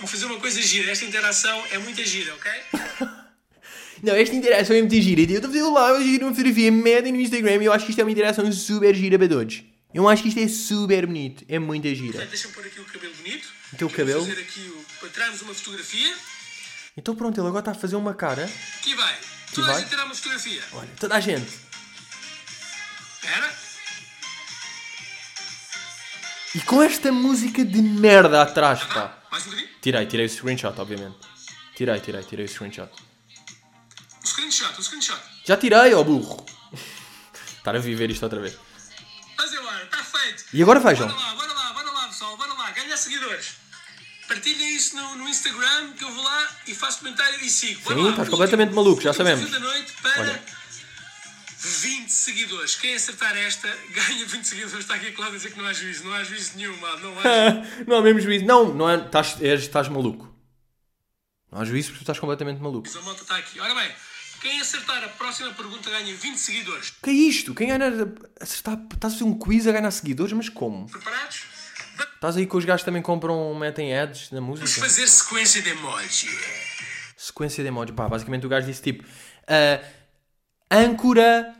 Vou fazer uma coisa gira. Esta interação é muita gira, ok? Não, esta interação é muito gira. Eu estou a fazer lá, eu giro uma fotografia, medem no Instagram e eu acho que isto é uma interação super gira para todos. Eu acho que isto é super bonito. É muita gira. Portanto, deixa-me pôr aqui o cabelo bonito. O teu Vou cabelo? fazer aqui o, para tirarmos uma fotografia. Então pronto, ele agora está a fazer uma cara. Aqui vai. Toda a vai? gente tirar uma fotografia. Olha, toda a gente. Espera. E com esta música de merda atrás, pá. Bocadinho. Tirei, tirei o screenshot, obviamente. Tirei, tirei, tirei o screenshot. Um screenshot, um screenshot. Já tirei, ó burro. Estar a viver isto outra vez. Mas embora, está feito. E agora vejam. Bora lá, bora lá, bora lá, pessoal, bora lá. Ganhar seguidores. Partilhem isso no, no Instagram, que eu vou lá e faço comentário e sigo. Bora Sim, lá. estás completamente maluco, já sabemos. Olha. 20 seguidores. Quem acertar esta ganha 20 seguidores. Está aqui a Cláudia a dizer que não há juízo. Não há juízo nenhum, mano. Não há não há mesmo juízo. Não, não é. Estás, és- estás maluco. Não há juízo porque tu estás completamente maluco. A malta está aqui. Ora bem, quem acertar a próxima pergunta ganha 20 seguidores. O que é isto? Quem ganha. Acertar, estás a fazer um quiz a ganhar seguidores, mas como? Preparados? Estás aí que os gajos também compram, metem ads na Vamos música? fazer sequência de emoji. Sequência de emojis. Pá, basicamente o gajo disse tipo: ah, âncora,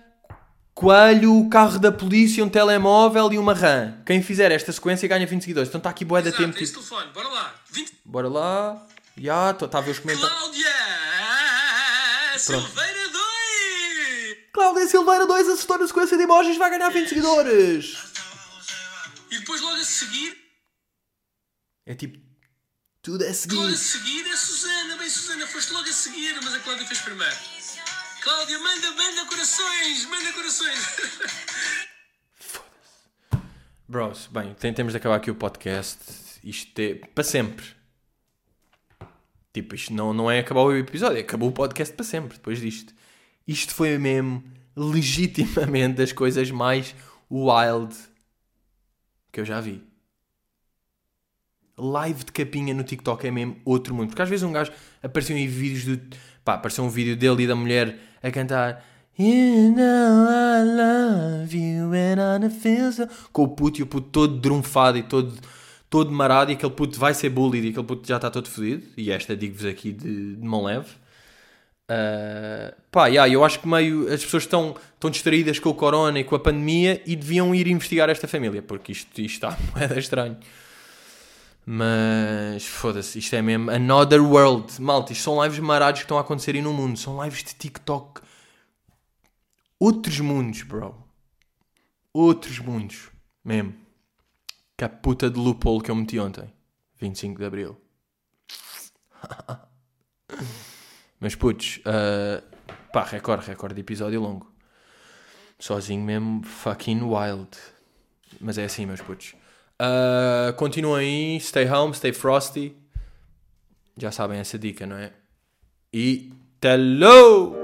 coelho, carro da polícia, um telemóvel e uma rã. Quem fizer esta sequência ganha 20 seguidores. Então está aqui boa da tempo. esse Tipo, telefone. Bora lá. 20. bora lá. Já, está a ver os comentários. Cláudia Silveira 2. Cláudia Silveira 2 acertou na sequência de emojis, vai ganhar 20 seguidores. E depois logo a seguir, É tipo, tudo a logo a seguir. seguir é Susana. Bem, Susana, foste logo a seguir, mas a Cláudia fez primeiro. Cláudia, manda, manda corações, manda corações. Bros, bem, tem- temos de acabar aqui o podcast. Isto é para sempre. Tipo, isto não, não é acabar o episódio, acabou o podcast para sempre depois disto. Isto foi mesmo legitimamente das coisas mais wild que eu já vi. Live de capinha no TikTok é mesmo outro mundo. Porque às vezes um gajo apareceu em vídeos do. Pá, apareceu um vídeo dele e da mulher a cantar. You know I love you and I feel so... Com o puto e o puto todo drunfado e todo, todo marado e aquele puto vai ser bullied e aquele puto já está todo fodido. E esta digo-vos aqui de, de mão leve. Uh, pá, yeah, eu acho que meio as pessoas estão, estão distraídas com o corona e com a pandemia e deviam ir investigar esta família, porque isto, isto está moeda estranho. Mas foda-se, isto é mesmo another world. Malta, isto são lives marados que estão a acontecer aí no mundo. São lives de TikTok. Outros mundos, bro. Outros mundos. Mesmo. Que a puta de loophole que eu meti ontem. 25 de Abril. Mas putz, uh, pá, recorde, recorde de episódio longo. Sozinho mesmo, fucking wild. Mas é assim, meus putos. Uh, continuem aí, stay home, stay frosty. Já sabem essa dica, não é? E hello!